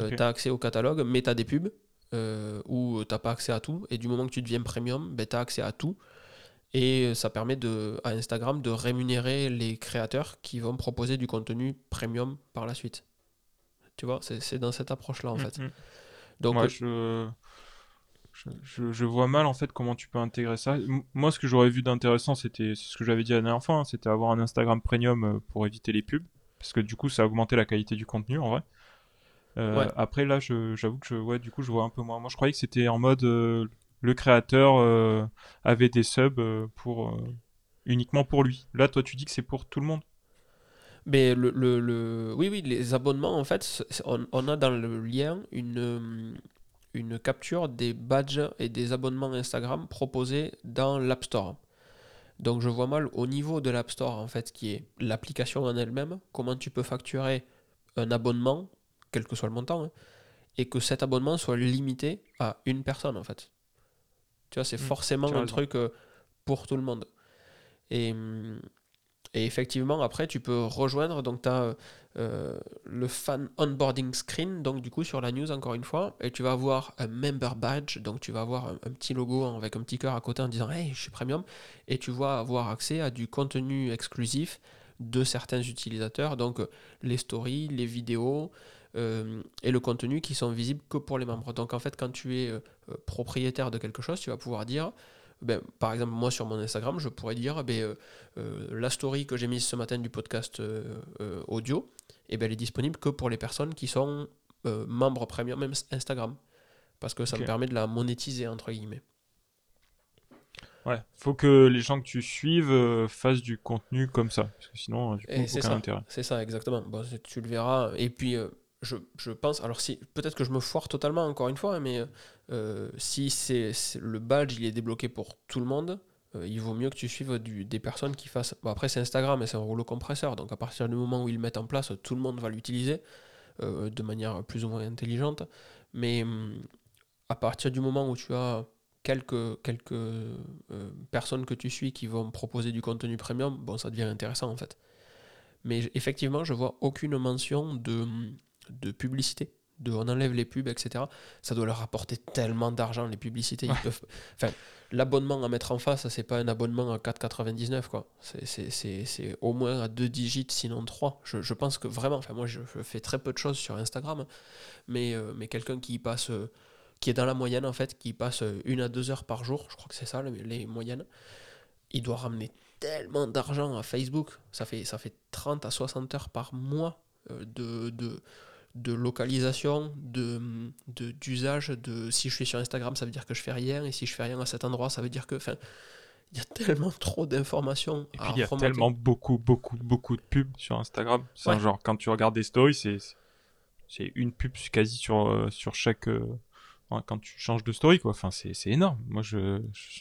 Euh. Tu as accès au catalogue, mais tu as des pubs euh, où tu n'as pas accès à tout. Et du moment que tu deviens premium, ben, tu as accès à tout. Et ça permet de, à Instagram de rémunérer les créateurs qui vont proposer du contenu premium par la suite. Tu vois, c'est dans cette approche-là en fait. Mhm. Donc, euh, je... Je, je vois mal en fait comment tu peux intégrer ça. Moi, ce que j'aurais vu d'intéressant, c'était ce que j'avais dit la dernière fois, hein, c'était avoir un Instagram Premium euh, pour éviter les pubs, parce que du coup, ça a augmenté la qualité du contenu en vrai. Euh, Ouais. Après, là, j'avoue que je, ouais, du coup, je vois un peu moins. Moi, je croyais que c'était en mode euh, le créateur euh, avait des subs euh, pour euh, uniquement pour lui. Là, toi, tu dis que c'est pour tout le monde. mais le, le, oui, oui, les abonnements, en fait, on, a dans le lien une, une capture des badges et des abonnements Instagram proposés dans l'App Store. Donc je vois mal au niveau de l'App Store, en fait, qui est l'application en elle-même, comment tu peux facturer un abonnement, quel que soit le montant, hein, et que cet abonnement soit limité à une personne, en fait. Tu vois, c'est Mm, forcément un truc euh, pour tout le monde. Et, hum, et effectivement, après, tu peux rejoindre, donc tu as le fan onboarding screen, donc du coup sur la news encore une fois, et tu vas avoir un member badge, donc tu vas avoir un, un petit logo avec un petit cœur à côté en disant Hey, je suis premium, et tu vas avoir accès à du contenu exclusif de certains utilisateurs, donc euh, les stories, les vidéos euh, et le contenu qui sont visibles que pour les membres. Donc en fait, quand tu es euh, euh, propriétaire de quelque chose, tu vas pouvoir dire, ben, par exemple, moi sur mon Instagram, je pourrais dire ben, euh, la story que j'ai mise ce matin du podcast audio, eh ben, elle est disponible que pour les personnes qui sont membres premium même Instagram. Parce que ça me permet de la monétiser, entre guillemets. Ouais, faut que les gens que tu suives euh, fassent du contenu comme ça, parce que sinon, euh, du coup, aucun ça. intérêt. C'est ça, exactement. Bon, tu le verras. Et puis, euh, je, pense, alors peut-être que je me foire totalement encore une fois, hein, mais euh, si c'est le badge, il est débloqué pour tout le monde, euh, il vaut mieux que tu suives des personnes qui fassent. Bon, après, c'est Instagram et c'est un rouleau compresseur, donc à partir du moment où ils le mettent en place, tout le monde va l'utiliser euh, de manière plus ou moins intelligente. Mais hum, à partir du moment où tu as quelques, quelques personnes que tu suis qui vont proposer du contenu premium, bon, ça devient intéressant en fait. Mais effectivement, je vois aucune mention de, de publicité. De on enlève les pubs, etc. Ça doit leur apporter tellement d'argent, les publicités. Ils Ouais. peuvent... enfin, l'abonnement à mettre en face, c'est pas un abonnement à 4,99. quoi. C'est- au moins à deux digits, sinon trois. Je, je pense que vraiment, enfin, moi je, je fais très peu de choses sur Instagram, mais, euh, mais quelqu'un qui passe, euh, qui est dans la moyenne en fait, qui passe euh, une à deux heures par jour, je crois que c'est ça les, les moyennes, il doit ramener tellement d'argent à Facebook. Ça fait, ça fait 30 à 60 heures par mois de, de, de localisation, de, de- d'usage. De, si je suis sur Instagram, ça veut dire que je fais rien. Et si je fais rien à cet endroit, ça veut dire que. Enfin, il y a tellement trop d'informations. Et puis il y a remonter. tellement beaucoup, beaucoup, beaucoup de pubs sur Instagram. C'est Ouais. genre quand tu regardes des stories, c'est c'est une pub quasi sur euh, sur chaque euh, ouais, quand tu changes de story quoi. Enfin c'est c'est énorme. Moi je je-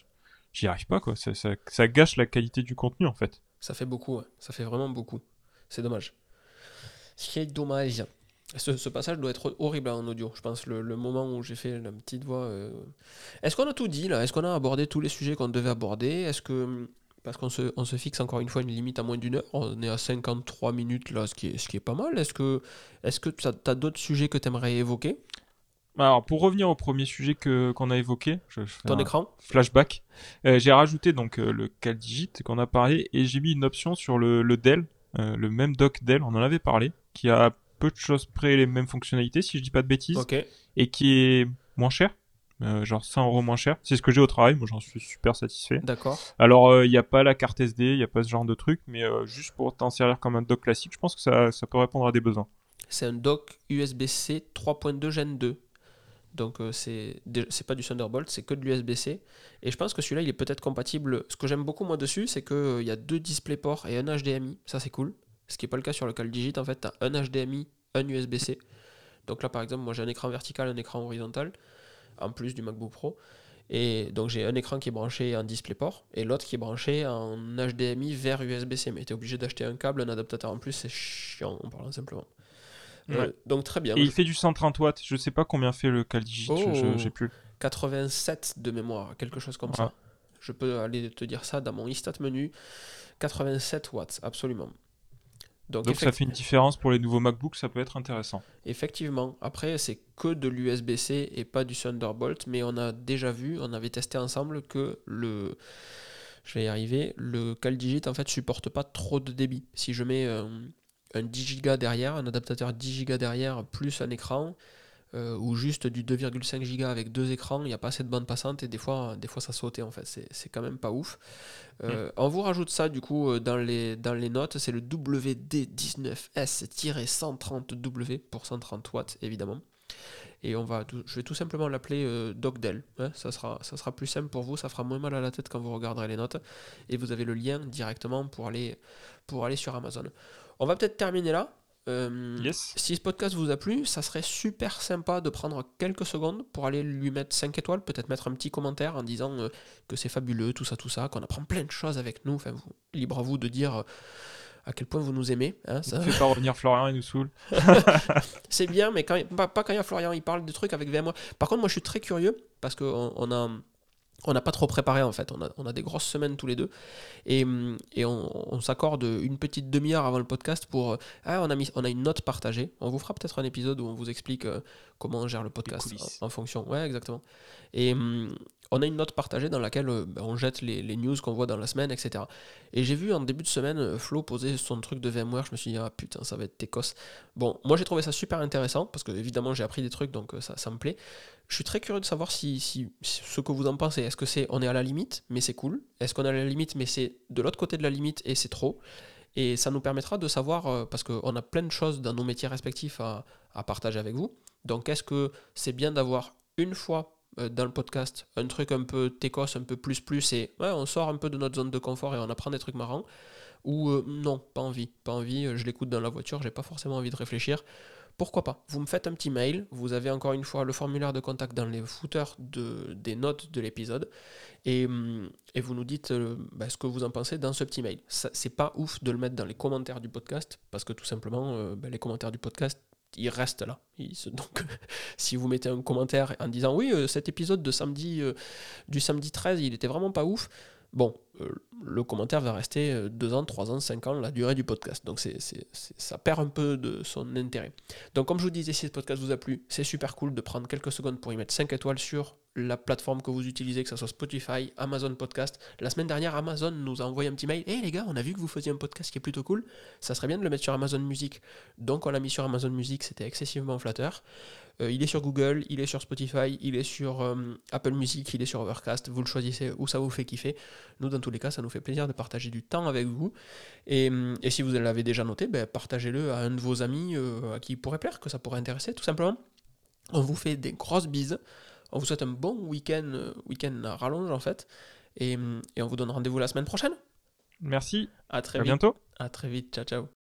j'y arrive pas quoi. Ça, ça ça gâche la qualité du contenu en fait. Ça fait beaucoup, ouais. ça fait vraiment beaucoup. C'est dommage. C'est dommage. Ce, ce passage doit être horrible en audio, je pense, le, le moment où j'ai fait la petite voix. euh. Est-ce qu'on a tout dit là? Est-ce qu'on a abordé tous les sujets qu'on devait aborder? Est-ce que. Parce qu'on se, on se fixe encore une fois une limite à moins d'une heure, on est à 53 minutes là, ce qui est, ce qui est pas mal. Est-ce que est-ce que tu as, d'autres sujets que tu aimerais évoquer Alors pour revenir au premier sujet que qu'on a évoqué, je, je fais Ton un écran flashback. Euh, j'ai rajouté donc euh, le CalDigit qu'on a parlé et j'ai mis une option sur le, le Dell, euh, le même dock Dell, on en avait parlé, qui a peu de choses près les mêmes fonctionnalités si je dis pas de bêtises. Et qui est moins cher, euh, genre 100 euros moins cher. C'est ce que j'ai au travail, moi j'en suis super satisfait. D'accord. Alors il n'y a pas la carte SD, il n'y a pas ce genre de truc, mais euh, juste pour t'en servir comme un dock classique, je pense que ça, ça peut répondre à des besoins. C'est un dock USB-C 3.2 Gen 2. Donc euh, c'est pas du Thunderbolt, c'est que de l'USB-C. Et je pense que celui-là, il est peut-être compatible. Ce que j'aime beaucoup moi dessus, c'est qu'il y a deux DisplayPort et un HDMI. Ça c'est cool. Ce qui n'est pas le cas sur le CalDigit. En fait, tu as un HDMI, un USB-C. Donc là, par exemple, moi j'ai un écran vertical, un écran horizontal, en plus du MacBook Pro. Et donc j'ai un écran qui est branché en DisplayPort et l'autre qui est branché en HDMI vers USB-C. Mais tu es obligé d'acheter un câble, un adaptateur en plus, c'est chiant en parlant simplement. Euh, donc très bien. Et il fait du 130 watts, je sais pas combien fait le CalDigit, Oh. j'ai plus. 87 de mémoire, quelque chose comme Ouais. ça. Je peux aller te dire ça dans mon istat menu. 87 watts, absolument. Donc, Donc ça fait une différence pour les nouveaux MacBooks, ça peut être intéressant. effectivement, après c'est que de l'USB-C et pas du Thunderbolt, mais on a déjà vu, on avait testé ensemble que le, je vais y arriver, le CalDigit en fait supporte pas trop de débit. Si je mets un, un 10 Go derrière, un adaptateur 10 Go derrière plus un écran, euh, ou juste du 2,5 Go avec deux écrans, il n'y a pas assez de bande passante et des fois, des fois ça sautait en fait. C'est quand même pas ouf. Euh, On vous rajoute ça du coup euh, dans les, dans les notes. C'est le WD19S-130W pour 130 watts évidemment. Et on va, je vais tout simplement l'appeler euh, DocDel. Hein. ça, sera, ça sera plus simple pour vous, ça fera moins mal à la tête quand vous regarderez les notes. Et vous avez le lien directement pour aller, pour aller sur Amazon. On va peut-être terminer là. Euh, yes. Si ce podcast vous a plu, ça serait super sympa de prendre quelques secondes pour aller lui mettre 5 étoiles, peut-être mettre un petit commentaire en disant euh, que c'est fabuleux, tout ça, tout ça, qu'on apprend plein de choses avec nous. Enfin, vous, libre à vous de dire euh, à quel point vous nous aimez. Hein, ça... fait pas revenir Florian, il nous saoule. c'est bien, mais quand, pas, pas, quand il y a Florian, il parle de trucs avec VMware. Par contre, moi je suis très curieux parce qu'on on a on n'a pas trop préparé en fait, on a, on a, des grosses semaines tous les deux et, et on, s'accorde une petite demi-heure avant le podcast pour ah, on, a mis, on a une note partagée. On vous fera peut-être un épisode où on vous explique euh, comment on gère le podcast en, fonction. Ouais, exactement. Et hum, on a une note partagée dans laquelle euh, bah, on jette les, news qu'on voit dans la semaine, etc. Et j'ai vu en début de semaine euh, Flo poser son truc de VMware, je me suis dit, ah putain, ça va être técos. Bon, moi j'ai trouvé ça super intéressant, parce que évidemment j'ai appris des trucs, donc ça, ça me plaît. Je suis très curieux de savoir si, si, ce que vous en pensez. Est-ce que c'est on est à la limite, mais c'est cool? Est-ce qu'on est à la limite, mais c'est de l'autre côté de la limite et c'est trop? Et ça nous permettra de savoir, euh, parce qu'on a plein de choses dans nos métiers respectifs à, partager avec vous. Donc est-ce que c'est bien d'avoir une fois euh, dans le podcast un truc un peu técos, un peu plus plus, et ouais, on sort un peu de notre zone de confort et on apprend des trucs marrants Ou euh, non, pas envie, pas envie, je l'écoute dans la voiture, j'ai pas forcément envie de réfléchir. Pourquoi pas? Vous me faites un petit mail, vous avez encore une fois le formulaire de contact dans les footers de, des notes de l'épisode, et, hum, vous nous dites euh, bah, ce que vous en pensez dans ce petit mail. C'est pas ouf de le mettre dans les commentaires du podcast, parce que tout simplement, euh, bah, les commentaires du podcast, ils restent là. donc, si vous mettez un commentaire en disant oui, euh, cet épisode de samedi, du samedi 13, il était vraiment pas ouf, bon, euh, le commentaire va rester 2 euh, ans, 3 ans, 5 ans, la durée du podcast. Donc ça perd un peu de son intérêt. Donc comme je vous disais, si ce podcast vous a plu, c'est super cool de prendre quelques secondes pour y mettre 5 étoiles sur la plateforme que vous utilisez, que ce soit Spotify, Amazon Podcast. La semaine dernière, Amazon nous a envoyé un petit mail. Hé les gars, on a vu que vous faisiez un podcast qui est plutôt cool. Ça serait bien de le mettre sur Amazon Music. Donc on l'a mis sur Amazon Music, c'était excessivement flatteur. Euh, il est sur Google, il est sur Spotify, il est sur euh, Apple Music, il est sur Overcast. Vous le choisissez où ça vous fait kiffer. Nous, dans tous les cas, ça nous fait plaisir de partager du temps avec vous. Et, et si vous l'avez déjà noté, ben, partagez-le à un de vos amis euh, à qui il pourrait plaire, que ça pourrait intéresser, tout simplement. On vous fait des grosses bises. On vous souhaite un bon week-end, week-end à rallonge en fait. Et, et on vous donne rendez-vous la semaine prochaine. Merci. À très à vite. bientôt. À très vite. Ciao, ciao.